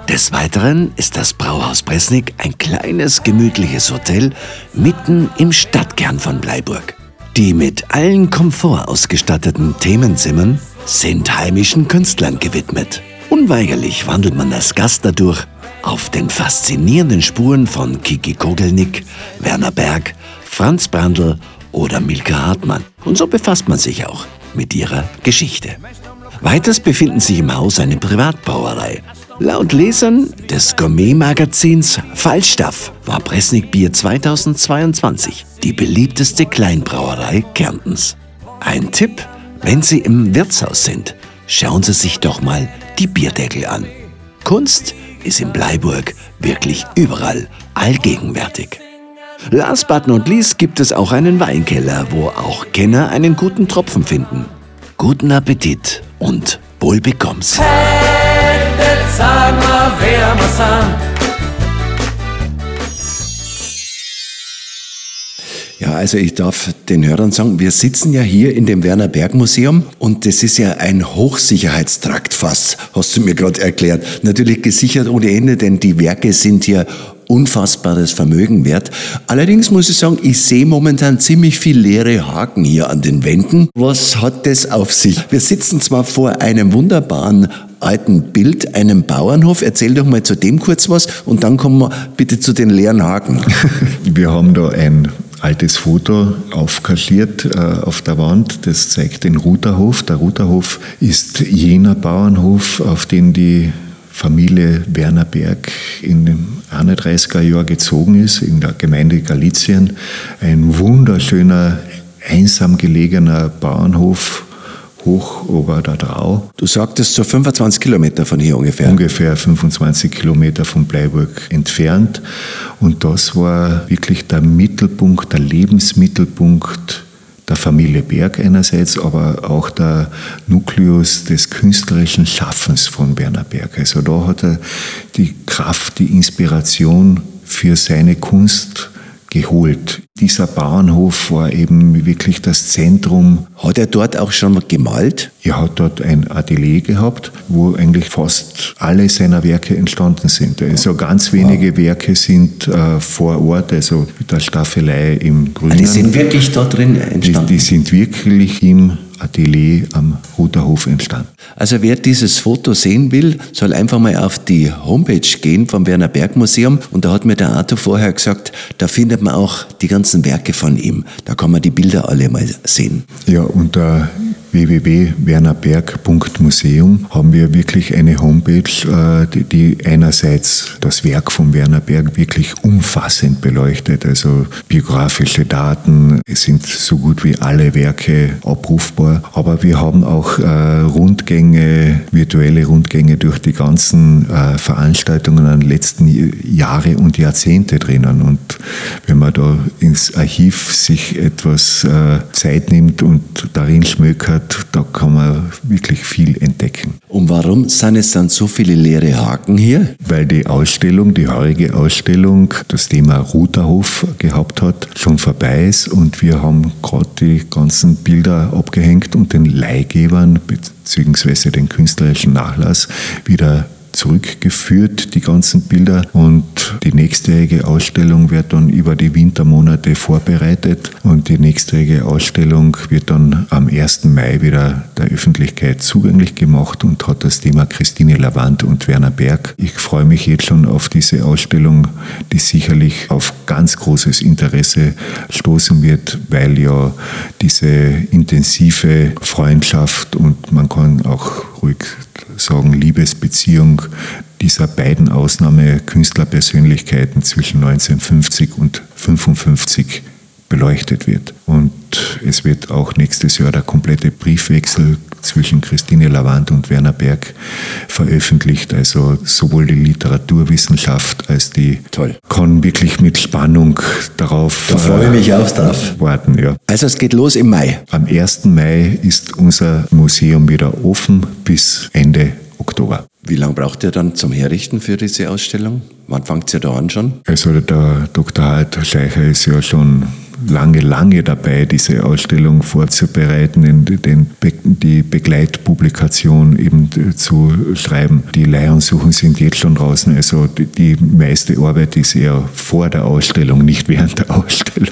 Des Weiteren ist das Brauhaus Bresnik ein kleines, gemütliches Hotel mitten im Stadtkern von Bleiburg. Die mit allen Komfort ausgestatteten Themenzimmern sind heimischen Künstlern gewidmet. Unweigerlich wandelt man als Gast dadurch auf den faszinierenden Spuren von Kiki Kogelnick, Werner Berg, Franz Brandl oder Milka Hartmann. Und so befasst man sich auch mit ihrer Geschichte. Weiters befinden sich im Haus eine Privatbrauerei. Laut Lesern des Gourmet-Magazins Falstaff war Bresnik Bier 2022 die beliebteste Kleinbrauerei Kärntens. Ein Tipp, wenn Sie im Wirtshaus sind, schauen Sie sich doch mal die Bierdeckel an. Kunst ist in Bleiburg wirklich überall allgegenwärtig. Last but not least gibt es auch einen Weinkeller, wo auch Kenner einen guten Tropfen finden. Guten Appetit und wohlbekomm's. Hey, Ja, also ich darf den Hörern sagen, wir sitzen ja hier in dem Werner Berg Museum und das ist ja ein Hochsicherheitstrakt fast, hast du mir gerade erklärt. Natürlich gesichert ohne Ende, denn die Werke sind hier unfassbares Vermögen wert. Allerdings muss ich sagen, ich sehe momentan ziemlich viel leere Haken hier an den Wänden. Was hat das auf sich? Wir sitzen zwar vor einem wunderbaren alten Bild, einem Bauernhof. Erzähl doch mal zu dem kurz was und dann kommen wir bitte zu den leeren Haken. Wir haben da ein altes Foto aufkaschiert äh, auf der Wand. Das zeigt den Ruterhof. Der Ruterhof ist jener Bauernhof, auf den die Familie Werner Berg in den 31er Jahr gezogen ist, in der Gemeinde Galizien. Ein wunderschöner, einsam gelegener Bauernhof hoch ober der Drau. Du sagtest so 25 Kilometer von hier ungefähr. Ungefähr 25 Kilometer von Bleiburg entfernt. Und das war wirklich der Mittelpunkt, der Lebensmittelpunkt der Familie Berg einerseits, aber auch der Nukleus des künstlerischen Schaffens von Werner Berg. Also da hat er die Kraft, die Inspiration für seine Kunst geholt. Dieser Bauernhof war eben wirklich das Zentrum. Hat er dort auch schon gemalt? Er hat dort ein Atelier gehabt, wo eigentlich fast alle seiner Werke entstanden sind. Also ganz wenige wow. Werke sind äh, vor Ort, also mit der Staffelei im Grünen. Ah, die sind wirklich da drin entstanden? Die, die sind wirklich im Atelier am Ruterhof entstanden. Also wer dieses Foto sehen will, soll einfach mal auf die Homepage gehen vom Werner Berg Museum und da hat mir der Arthur vorher gesagt, da findet man auch die ganzen Werke von ihm. Da kann man die Bilder alle mal sehen. Ja, unter www.wernerberg.museum haben wir wirklich eine Homepage, äh, die einerseits das Werk von Werner Berg wirklich umfassend beleuchtet, also biografische Daten sind so gut wie alle Werke abrufbar, aber wir haben auch äh, Rundgänge, virtuelle Rundgänge durch die ganzen äh, Veranstaltungen an letzten Jahre und Jahrzehnte drinnen. Und wenn man da ins Archiv sich etwas Zeit nimmt und darin schmökert, hat, da kann man wirklich viel entdecken. Und warum sind es dann so viele leere Haken hier? Weil die Ausstellung, die heurige Ausstellung, das Thema Ruterhof gehabt hat, schon vorbei ist und wir haben gerade die ganzen Bilder abgehängt und den Leihgebern bzw. den künstlerischen Nachlass wieder zurückgeführt, die ganzen Bilder. Und die nächstjährige Ausstellung wird dann über die Wintermonate vorbereitet. Und die nächstjährige Ausstellung wird dann am 1. Mai wieder der Öffentlichkeit zugänglich gemacht und hat das Thema Christine Lavand und Werner Berg. Ich freue mich jetzt schon auf diese Ausstellung, die sicherlich auf ganz großes Interesse stoßen wird, weil ja diese intensive Freundschaft und man kann auch ruhig sagen, Liebesbeziehung dieser beiden Ausnahmekünstlerpersönlichkeiten zwischen 1950 und 1955 beleuchtet wird. Und es wird auch nächstes Jahr der komplette Briefwechsel zwischen Christine Lavand und Werner Berg veröffentlicht. Also sowohl die Literaturwissenschaft als die Toll. kann wirklich mit Spannung darauf Da freue ich mich auch drauf. warten. Ja. Also es geht los im Mai. Am 1. Mai ist unser Museum wieder offen bis Ende Oktober. Wie lange braucht ihr dann zum Herrichten für diese Ausstellung? Wann fangt ihr da an schon? Also der Dr. Hart Schleicher ist ja schon lange, lange dabei, diese Ausstellung vorzubereiten, in den, Be- die Begleitpublikation eben zu schreiben. Die Leihunsuchen sind jetzt schon draußen. Also die, die meiste Arbeit ist eher vor der Ausstellung, nicht während der Ausstellung.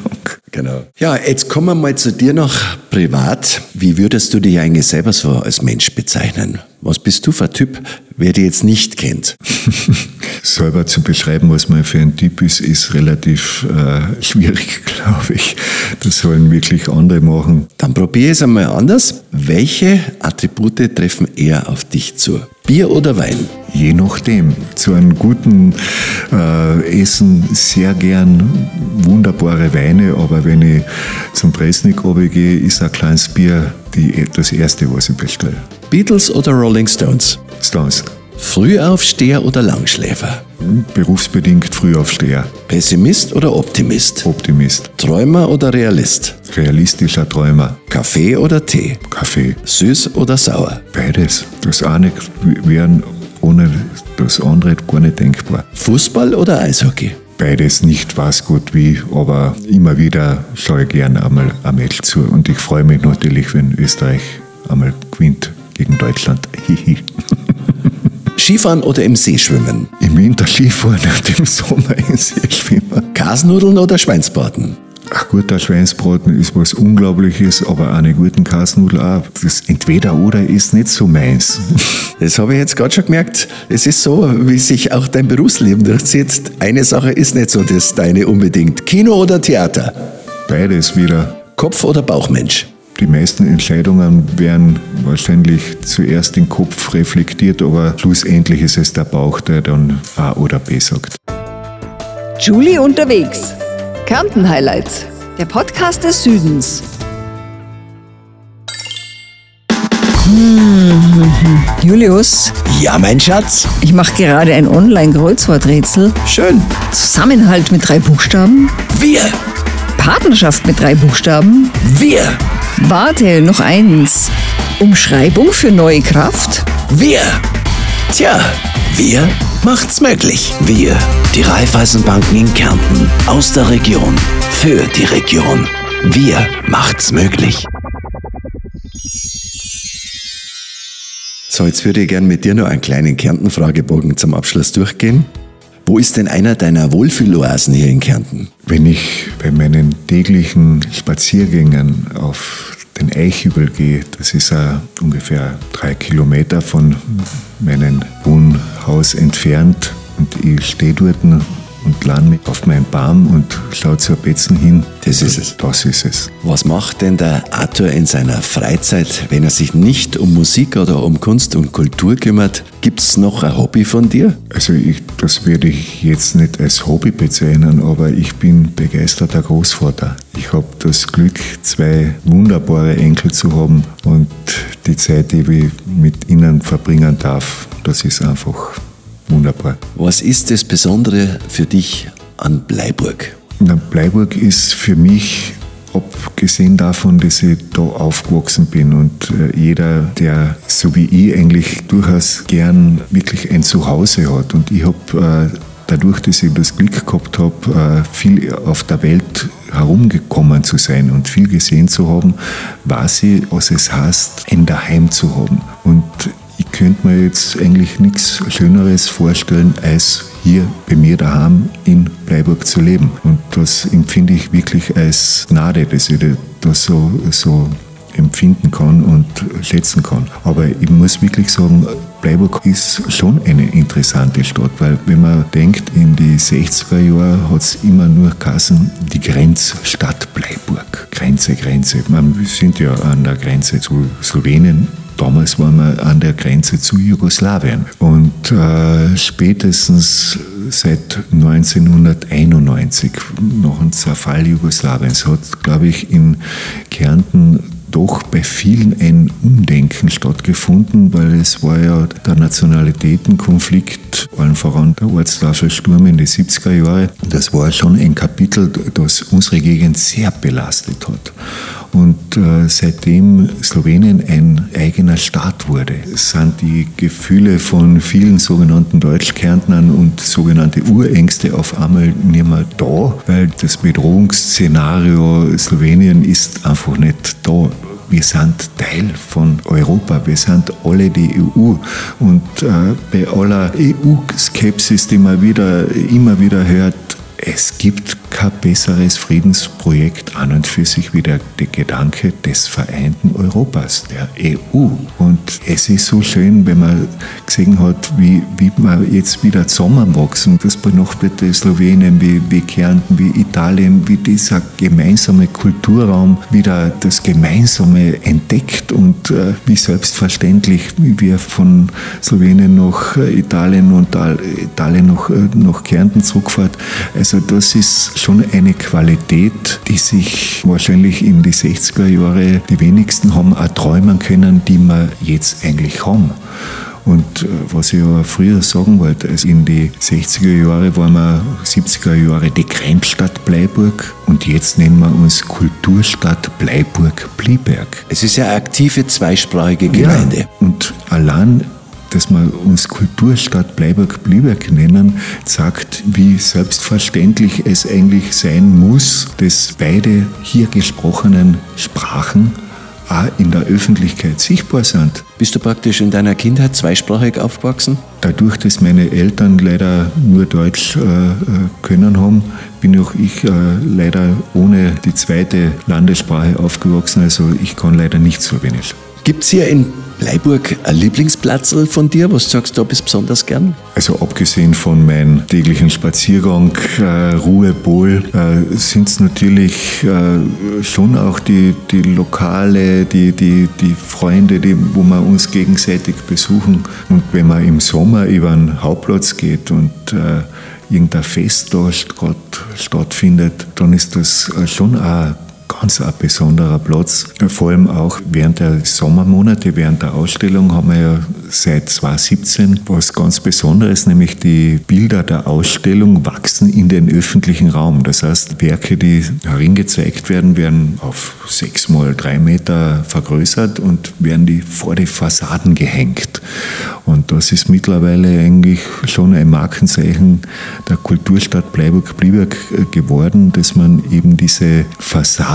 Genau. Ja, jetzt kommen wir mal zu dir noch privat. Wie würdest du dich eigentlich selber so als Mensch bezeichnen? Was bist du für ein Typ, wer dich jetzt nicht kennt? Selber zu beschreiben, was man für ein Typ ist, ist relativ äh, schwierig, glaube ich. Das sollen wirklich andere machen. Dann probiere es einmal anders. Welche Attribute treffen eher auf dich zu? Bier oder Wein? Je nachdem. Zu einem guten äh, Essen sehr gern wunderbare Weine, aber wenn ich zum Presnik gehe, ist ein kleines Bier die, das erste, was ich bestelle. Beatles oder Rolling Stones? Stones. Frühaufsteher oder Langschläfer? Berufsbedingt Frühaufsteher. Pessimist oder Optimist? Optimist. Träumer oder Realist? Realistischer Träumer. Kaffee oder Tee? Kaffee. Süß oder sauer? Beides. Das eine wäre ohne das andere gar nicht denkbar. Fußball oder Eishockey? Beides nicht was gut wie, aber immer wieder schaue ich gern einmal ein Match zu. Und ich freue mich natürlich, wenn Österreich einmal gewinnt gegen Deutschland. Skifahren oder im See schwimmen? Im Winter Skifahren und im Sommer in See schwimmen. Kasnudeln oder Schweinsbraten? Ach guter Schweinsbraten ist was Unglaubliches, aber eine guten Kasnudel auch. Das entweder oder ist nicht so meins. Das habe ich jetzt gerade schon gemerkt. Es ist so, wie sich auch dein Berufsleben durchzieht. Eine Sache ist nicht so das deine unbedingt. Kino oder Theater? Beides wieder. Kopf- oder Bauchmensch? Die meisten Entscheidungen werden wahrscheinlich zuerst im Kopf reflektiert, aber schlussendlich ist es der Bauch, der dann A oder B sagt. Julie unterwegs. Kärnten Highlights. Der Podcast des Südens. Julius, Ja, mein Schatz. ich mache gerade ein Online-Kreuzworträtsel. Schön. Zusammenhalt mit drei Buchstaben. Wir. Partnerschaft mit drei Buchstaben. Wir. Warte, noch eins. Umschreibung für neue Kraft. Wir. Tja, wir macht's möglich. Wir, die Raiffeisenbanken in Kärnten, aus der Region, für die Region. Wir macht's möglich. So, jetzt würde ich gern mit dir noch einen kleinen Kärnten-Fragebogen zum Abschluss durchgehen. Wo ist denn einer deiner Wohlfühloasen hier in Kärnten? Wenn ich bei meinen täglichen Spaziergängen auf den Eichhügel gehe, das ist äh, ungefähr drei Kilometer von meinem Wohnhaus entfernt und ich stehe dort und lande auf meinen Baum und schaue zur Betzen hin. Das ist es. Das ist es. Was macht denn der Arthur in seiner Freizeit, wenn er sich nicht um Musik oder um Kunst und Kultur kümmert? Gibt's noch ein Hobby von dir? Also ich, das werde ich jetzt nicht als Hobby bezeichnen, aber ich bin begeisterter Großvater. Ich habe das Glück, zwei wunderbare Enkel zu haben und die Zeit, die ich mit ihnen verbringen darf, das ist einfach wunderbar. Was ist das Besondere für dich an Bleiburg? Na, Bleiburg ist für mich, abgesehen davon, dass ich da aufgewachsen bin und äh, jeder, der so wie ich eigentlich durchaus gern wirklich ein Zuhause hat. Und ich habe äh, dadurch, dass ich das Glück gehabt habe, äh, viel auf der Welt herumgekommen zu sein und viel gesehen zu haben, weiß ich, was es heißt, ein Daheim zu haben. Und könnte mir jetzt eigentlich nichts Schöneres vorstellen, als hier bei mir daheim in Bleiburg zu leben. Und das empfinde ich wirklich als Gnade, dass ich das so, so empfinden kann und schätzen kann. Aber ich muss wirklich sagen, Bleiburg ist schon eine interessante Stadt, weil wenn man denkt, in die 60er Jahre hat es immer nur Kassen die Grenzstadt Bleiburg. Grenze, Grenze. Man, wir sind ja an der Grenze zu Slowenien. Damals waren wir an der Grenze zu Jugoslawien. Und äh, spätestens seit 1991, nach dem Zerfall Jugoslawiens, hat, glaube ich, in Kärnten doch bei vielen ein Umdenken stattgefunden, weil es war ja der Nationalitätenkonflikt, allen voran der Ortstafelsturm in die 70er Jahre. Das war schon ein Kapitel, das unsere Gegend sehr belastet hat. Und äh, seitdem Slowenien ein eigener Staat wurde, sind die Gefühle von vielen sogenannten Deutschkärntnern und sogenannte Urängste auf einmal nicht mehr da, weil das Bedrohungsszenario Slowenien ist einfach nicht da wir sind Teil von Europa, wir sind alle die EU. Und äh, bei aller EU-Skepsis, die man wieder, immer wieder hört, es gibt kein besseres Friedensprojekt an und für sich wie der, der, Gedanke des vereinten Europas, der EU. Und es ist so schön, wenn man gesehen hat, wie, wie man jetzt wieder zusammenwachsen, das benachbarte Slowenien, wie, wie Kärnten, wie Italien, wie dieser gemeinsame Kulturraum wieder das Gemeinsame entdeckt und äh, wie selbstverständlich, wir von Slowenien nach Italien und Italien nach, äh, nach Kärnten zurückfahrt. Also das ist schon eine Qualität, die sich wahrscheinlich in die 60er Jahre die wenigsten haben auch träumen können, die wir jetzt eigentlich haben. Und äh, was ich aber früher sagen wollte, also in die 60er Jahre waren wir 70er Jahre die Grenzstadt Bleiburg und jetzt nennen wir uns Kulturstadt Bleiburg-Blieberg. Es ist ja eine aktive zweisprachige Gemeinde. Ja, und allein dass wir uns Kulturstadt Bleiburg-Blüberg nennen, sagt, wie selbstverständlich es eigentlich sein muss, dass beide hier gesprochenen Sprachen auch in der Öffentlichkeit sichtbar sind. Bist du praktisch in deiner Kindheit zweisprachig aufgewachsen? Dadurch, dass meine Eltern leider nur Deutsch äh, äh können haben, bin auch ich äh, leider ohne die zweite Landessprache aufgewachsen. Also ich kann leider nicht Slowenisch. Gibt es hier in Bleiburg ein Lieblingsplatz von dir? Was sagst du, bist besonders gern? Also abgesehen von meinem täglichen Spaziergang, äh, Ruhe, Bohl, äh, sind es natürlich äh, schon auch die, die Lokale, die, die, die Freunde, die, wo wir uns gegenseitig besuchen. Und wenn man im Sommer über den Hauptplatz geht und äh, irgendein Fest da gerade stattfindet, dann ist das äh, schon auch ganz ein besonderer Platz. Vor allem auch während der Sommermonate, während der Ausstellung haben wir ja seit 2017 was ganz Besonderes, nämlich die Bilder der Ausstellung wachsen in den öffentlichen Raum. Das heißt, Werke, die darin gezeigt werden, werden auf sechs mal drei Meter vergrößert und werden die vor die Fassaden gehängt. Und das ist mittlerweile eigentlich schon ein Markenzeichen der Kulturstadt Bleiburg-Blieberg geworden, dass man eben diese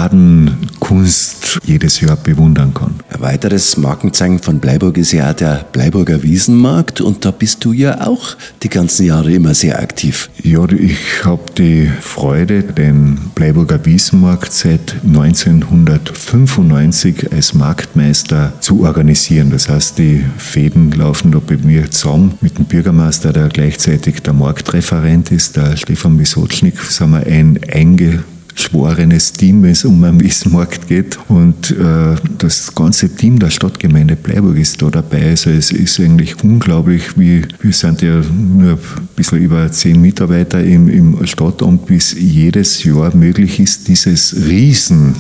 Fassadenkunst jedes Jahr bewundern kann. Ein weiteres Markenzeichen von Bleiburg ist ja der Bleiburger Wiesenmarkt und da bist du ja auch die ganzen Jahre immer sehr aktiv. Ja, ich habe die Freude, den Bleiburger Wiesenmarkt seit 1995 als Marktmeister zu organisieren. Das heißt, die Fäden laufen da bei mir zusammen mit dem Bürgermeister, der gleichzeitig der Marktreferent ist, der Stefan Wisotschnik, sind wir ein einge schworenes Team, wenn es um einen Wissmarkt geht. Und äh, das ganze Team der Stadtgemeinde Bleiburg ist da dabei. Also es ist eigentlich unglaublich, wie wir sind ja nur ein bisschen über zehn Mitarbeiter im, im Stadtamt, bis jedes Jahr möglich ist, dieses Riesen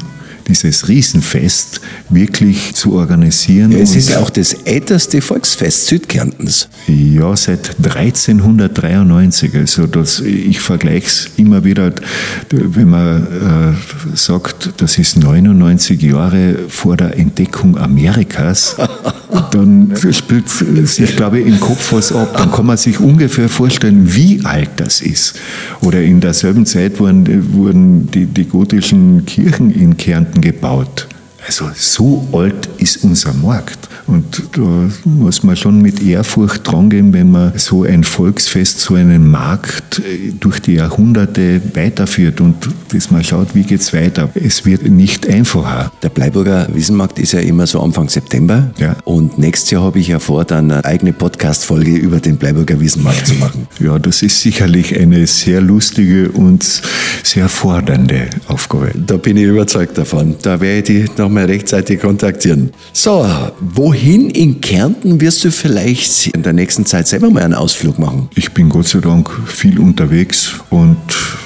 dieses Riesenfest wirklich zu organisieren. Ja, es ist ja auch das älteste Volksfest Südkärntens. Ja, seit 1393. Also das, ich vergleiche es immer wieder, wenn man äh, sagt, das ist 99 Jahre vor der Entdeckung Amerikas, dann spielt sich, glaube ich, im Kopf was ab. Dann kann man sich ungefähr vorstellen, wie alt das ist. Oder in derselben Zeit wurden, wurden die, die gotischen Kirchen in Kärnten Monaten gebaut. Also so alt ist unser Markt. Und da muss man schon mit Ehrfurcht drangehen, wenn man so ein Volksfest, so einen Markt äh, durch die Jahrhunderte weiterführt und dass man schaut, wie geht es weiter. Es wird nicht einfacher. Der Bleiburger Wiesenmarkt ist ja immer so Anfang September. Ja. Und nächstes Jahr habe ich ja vor, dann eine eigene Podcast-Folge über den Bleiburger Wiesenmarkt zu machen. Ja, das ist sicherlich eine sehr lustige und sehr fordernde Aufgabe. Da bin ich überzeugt davon. Da werde ich dich nochmal rechtzeitig kontaktieren. So, wohin in Kärnten wirst du vielleicht in der nächsten Zeit selber mal einen Ausflug machen? Ich bin Gott sei Dank viel unterwegs und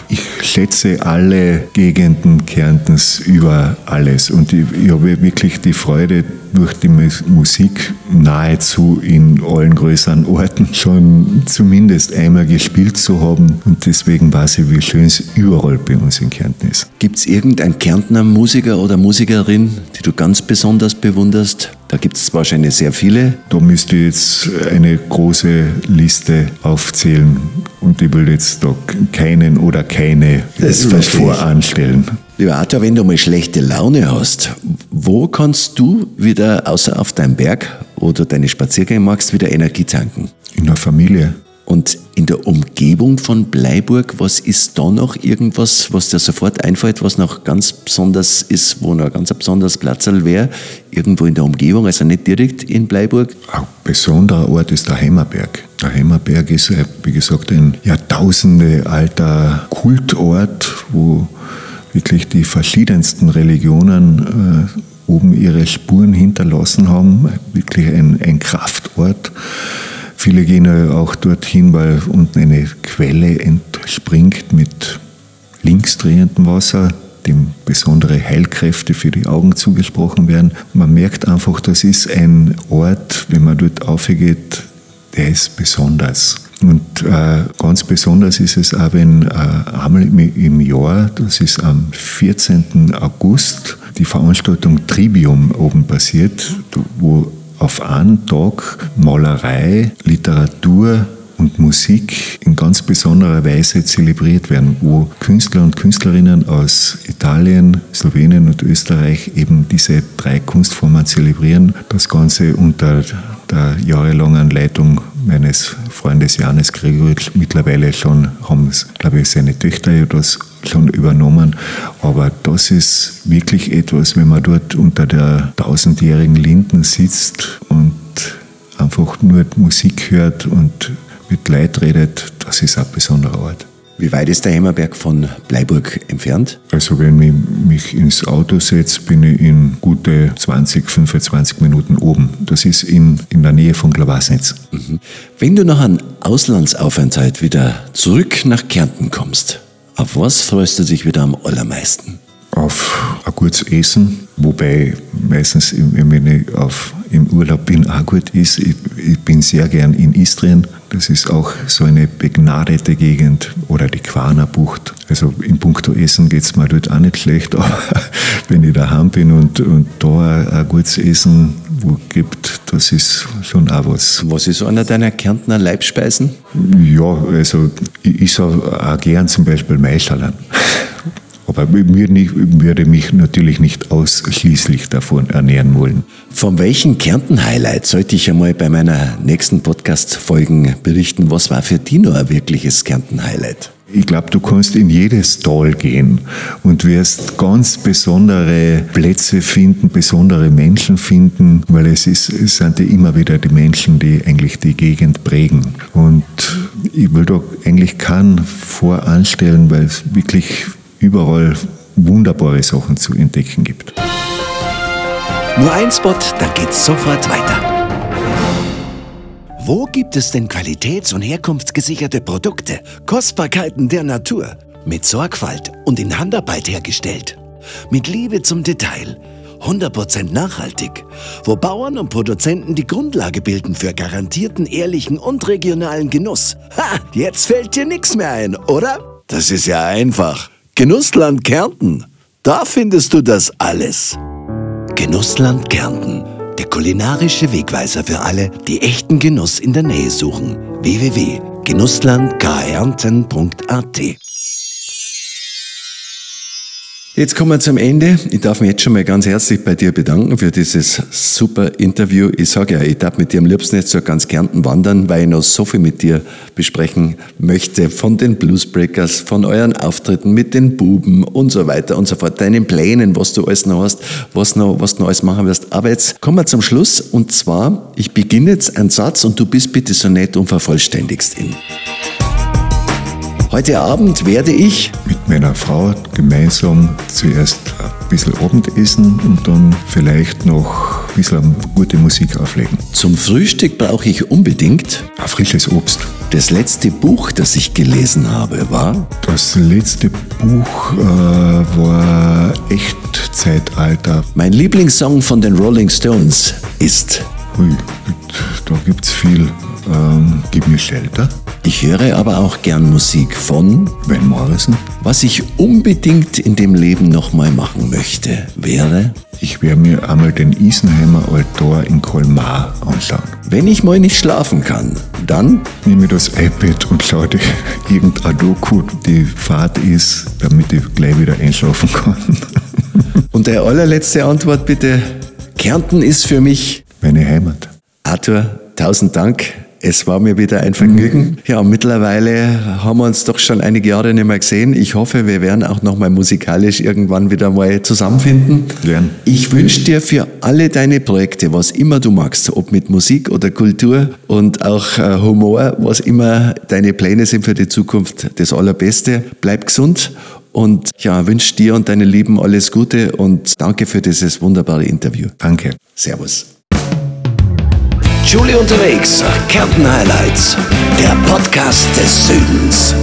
ich schätze alle Gegenden Kärntens über alles und ich, ich habe wirklich die Freude, durch die Musik nahezu in allen größeren Orten schon zumindest einmal gespielt zu haben. Und deswegen weiß ich, wie schön es überall bei uns in Kärnten ist. Gibt es irgendeinen Kärntner Musiker oder Musikerin, die du ganz besonders bewunderst? Da gibt es wahrscheinlich sehr viele. Da müsste ich jetzt eine große Liste aufzählen und ich will jetzt da keinen oder keine das voranstellen. Lieber Arthur, wenn du mal schlechte Laune hast, wo kannst du wieder, außer auf deinem Berg oder deine Spaziergänge machst, wieder Energie tanken? In der Familie. Und in der Umgebung von Bleiburg, was ist da noch irgendwas, was dir sofort einfällt, was noch ganz besonders ist, wo noch ein ganz besonderes Platzl wäre? Irgendwo in der Umgebung, also nicht direkt in Bleiburg? Ein besonderer Ort ist der Heimerberg. Der Heimerberg ist, wie gesagt, ein Jahrtausende alter Kultort, wo wirklich die verschiedensten Religionen äh, oben ihre Spuren hinterlassen haben. Wirklich ein, ein Kraftort. Viele gehen ja auch dorthin, weil unten eine Quelle entspringt mit linksdrehendem Wasser, dem besondere Heilkräfte für die Augen zugesprochen werden. Man merkt einfach, das ist ein Ort, wenn man dort aufgeht, der ist besonders. Und äh, ganz besonders ist es auch, wenn äh, einmal im Jahr, das ist am 14. August, die Veranstaltung Trivium oben passiert, wo auf einen Tag Malerei, Literatur und Musik in ganz besonderer Weise zelebriert werden, wo Künstler und Künstlerinnen aus Italien, Slowenien und Österreich eben diese drei Kunstformen zelebrieren. Das Ganze unter der jahrelangen Leitung meines Freundes Janis Gregoritsch. Mittlerweile schon haben es, glaube ich, seine Töchter das schon übernommen. Aber das ist wirklich etwas, wenn man dort unter der tausendjährigen Linden sitzt und einfach nur Musik hört und mit Leid redet, das ist ein besonderer Ort. Wie weit ist der Hemmerberg von Bleiburg entfernt? Also wenn ich mich ins Auto setze, bin ich in gute 20, 25 Minuten oben. Das ist in, in der Nähe von Glawasnitz. Mhm. Wenn du nach einem Auslandsaufenthalt wieder zurück nach Kärnten kommst, auf was freust du dich wieder am allermeisten? Auf ein gutes Essen, wobei meistens, wenn ich auf, im Urlaub bin, auch gut ist. Ich, ich bin sehr gern in Istrien. Das ist auch so eine begnadete Gegend oder die Quanerbucht. Also in puncto Essen geht es mir dort auch nicht schlecht, aber wenn ich daheim bin und, und da ein gutes Essen wo gibt, das ist schon auch was. Was ist einer deiner Kärntner Leibspeisen? Ja, also ich, ich sage auch gern zum Beispiel Maischalern. Aber ich würde mich natürlich nicht ausschließlich davon ernähren wollen. Von welchen Kärnten-Highlight sollte ich einmal bei meiner nächsten Podcast-Folgen berichten? Was war für dich noch ein wirkliches Kärnten-Highlight? Ich glaube, du kannst in jedes Tal gehen und wirst ganz besondere Plätze finden, besondere Menschen finden, weil es, ist, es sind ja immer wieder die Menschen, die eigentlich die Gegend prägen. Und ich will da eigentlich keinen voranstellen, weil es wirklich überall wunderbare Sachen zu entdecken gibt. Nur ein Spot, dann geht's sofort weiter. Wo gibt es denn qualitäts- und herkunftsgesicherte Produkte, Kostbarkeiten der Natur, mit Sorgfalt und in Handarbeit hergestellt, mit Liebe zum Detail, 100% nachhaltig, wo Bauern und Produzenten die Grundlage bilden für garantierten, ehrlichen und regionalen Genuss? Ha, jetzt fällt dir nichts mehr ein, oder? Das ist ja einfach. Genussland Kärnten, da findest du das alles. Genussland Kärnten, der kulinarische Wegweiser für alle, die echten Genuss in der Nähe suchen. www.genusslandkärnten.at Jetzt kommen wir zum Ende. Ich darf mich jetzt schon mal ganz herzlich bei dir bedanken für dieses super Interview. Ich sage ja, ich darf mit dir am liebsten jetzt so ganz Kärnten wandern, weil ich noch so viel mit dir besprechen möchte. Von den Bluesbreakers, von euren Auftritten mit den Buben und so weiter und so fort. Deinen Plänen, was du alles noch hast, was, noch, was du noch alles machen wirst. Aber jetzt kommen wir zum Schluss. Und zwar, ich beginne jetzt einen Satz und du bist bitte so nett und vervollständigst ihn. Heute Abend werde ich mit meiner Frau gemeinsam zuerst ein bisschen Abendessen und dann vielleicht noch ein bisschen gute Musik auflegen. Zum Frühstück brauche ich unbedingt ein frisches Obst. Das letzte Buch, das ich gelesen habe, war Das letzte Buch äh, war Echtzeitalter. mein Lieblingssong von den Rolling Stones ist Ui, da gibt's viel. Ähm, Gib mir Shelter. Ich höre aber auch gern Musik von Van Morrison. Was ich unbedingt in dem Leben nochmal machen möchte, wäre, Ich werde mir einmal den Isenheimer Altar in Colmar anschauen. wenn ich mal nicht schlafen kann, dann Nehme das iPad und schaue dir irgendein Doku, die Fahrt ist, damit ich gleich wieder einschlafen kann. und der allerletzte Antwort bitte. Kärnten ist für mich Meine Heimat. Arthur, tausend Dank. Es war mir wieder ein Vergnügen. Ja, mittlerweile haben wir uns doch schon einige Jahre nicht mehr gesehen. Ich hoffe, wir werden auch noch mal musikalisch irgendwann wieder mal zusammenfinden. Gern. Ich wünsche dir für alle deine Projekte, was immer du magst, ob mit Musik oder Kultur und auch äh, Humor, was immer deine Pläne sind für die Zukunft, das Allerbeste. Bleib gesund und ja, wünsche dir und deinen Lieben alles Gute und danke für dieses wunderbare Interview. Danke. Servus. Julie unterwegs, Kärnten Highlights, der Podcast des Südens.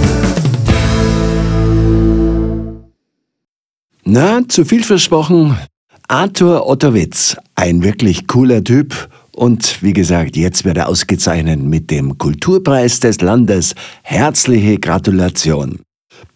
Na, zu viel versprochen. Arthur Ottowitz, ein wirklich cooler Typ. Und wie gesagt, jetzt wird er ausgezeichnet mit dem Kulturpreis des Landes. Herzliche Gratulation.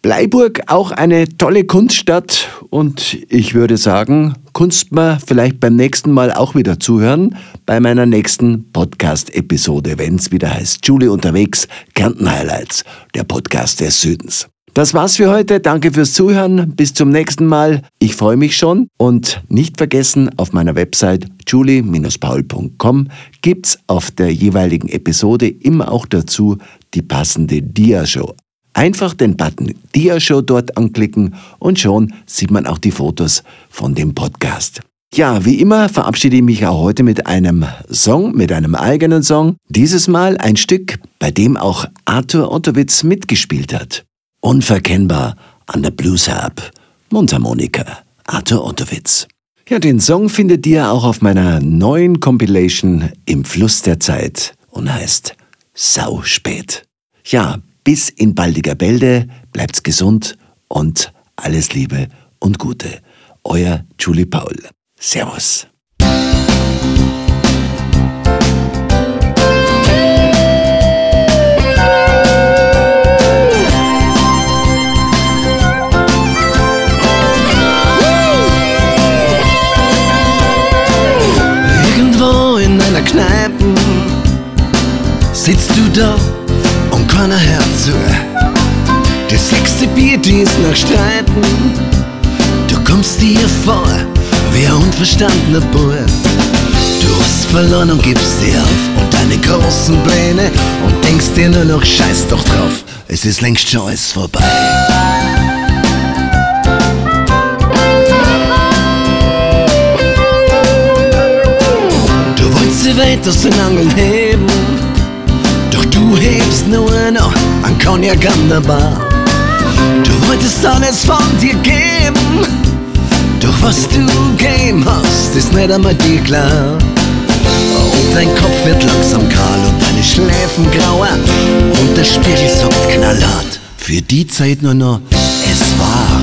Bleiburg auch eine tolle Kunststadt und ich würde sagen, Kunst mal vielleicht beim nächsten Mal auch wieder zuhören bei meiner nächsten Podcast-Episode, wenn es wieder heißt Julie unterwegs, Kärnten Highlights, der Podcast des Südens. Das war's für heute. Danke fürs Zuhören. Bis zum nächsten Mal. Ich freue mich schon. Und nicht vergessen, auf meiner Website julie-paul.com gibt's auf der jeweiligen Episode immer auch dazu die passende Diashow. Einfach den Button Diashow dort anklicken und schon sieht man auch die Fotos von dem Podcast. Ja, wie immer verabschiede ich mich auch heute mit einem Song, mit einem eigenen Song. Dieses Mal ein Stück, bei dem auch Arthur Ottowitz mitgespielt hat. Unverkennbar an der Blues Harp, Mundharmonika, Arthur Ottowitz. Ja, den Song findet ihr auch auf meiner neuen Compilation Im Fluss der Zeit und heißt Sau spät. Ja, bis in baldiger Bälde, bleibt's gesund und alles Liebe und Gute. Euer Julie Paul. Servus. Die Streiten. Du kommst dir vor wie ein unverstandener Bub. Du hast verloren und gibst dir auf und deine großen Pläne und denkst dir nur noch Scheiß doch drauf. Es ist längst schon alles vorbei. Du wolltest sie weit aus den Angeln heben, doch du hebst nur noch an Cognac an der Bar. Du wolltest alles von dir geben, doch was du gegeben hast, ist nicht einmal dir klar. Und dein Kopf wird langsam kahl und deine Schläfen grauer und der Spiegel sagt knallhart. Für die Zeit nur noch, es war.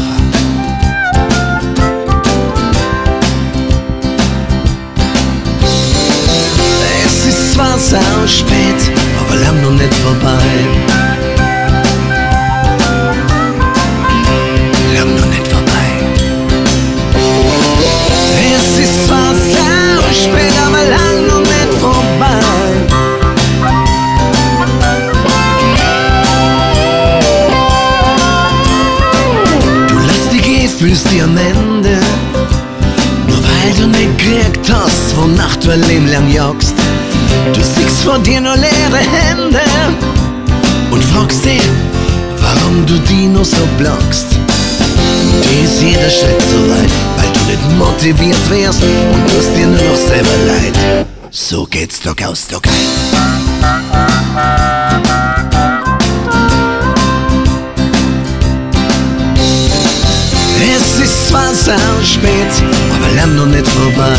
Es ist zwar sau spät, aber lang noch nicht vorbei. Spät, aber lang noch nicht vorbei. Fühlst dich am Ende. Nur weil du nicht gekriegt wonach du ein Leben lang jagst. Du siehst vor dir nur leere Hände und fragst dich, warum du die nur so blockst. Dir ist jeder Schritt so weit, nicht motiviert wärst und tust dir nur noch selber leid. So geht's doch aus, doch ein. Es ist zwar sau spät, aber. Lang noch nicht vorbei.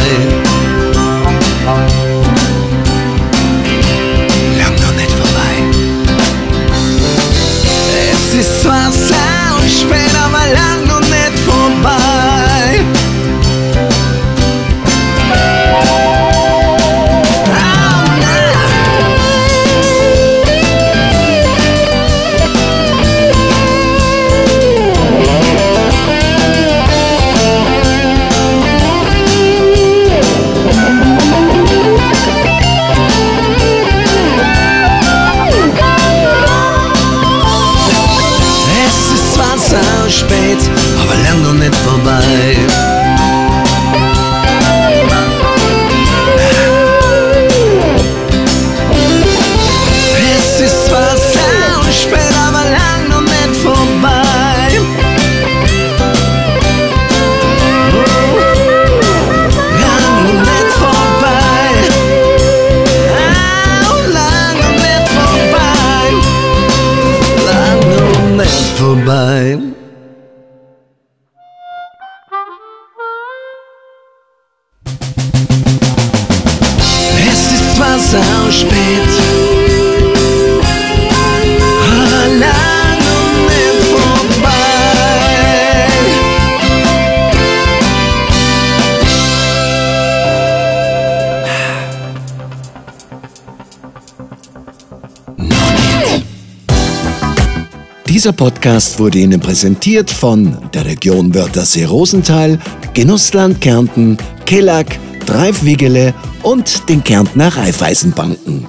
Dieser Podcast wurde Ihnen präsentiert von der Region Wörthersee-Rosenthal, Genussland Kärnten, Kellack, Dreifwigele und den Kärntner Raiffeisenbanken.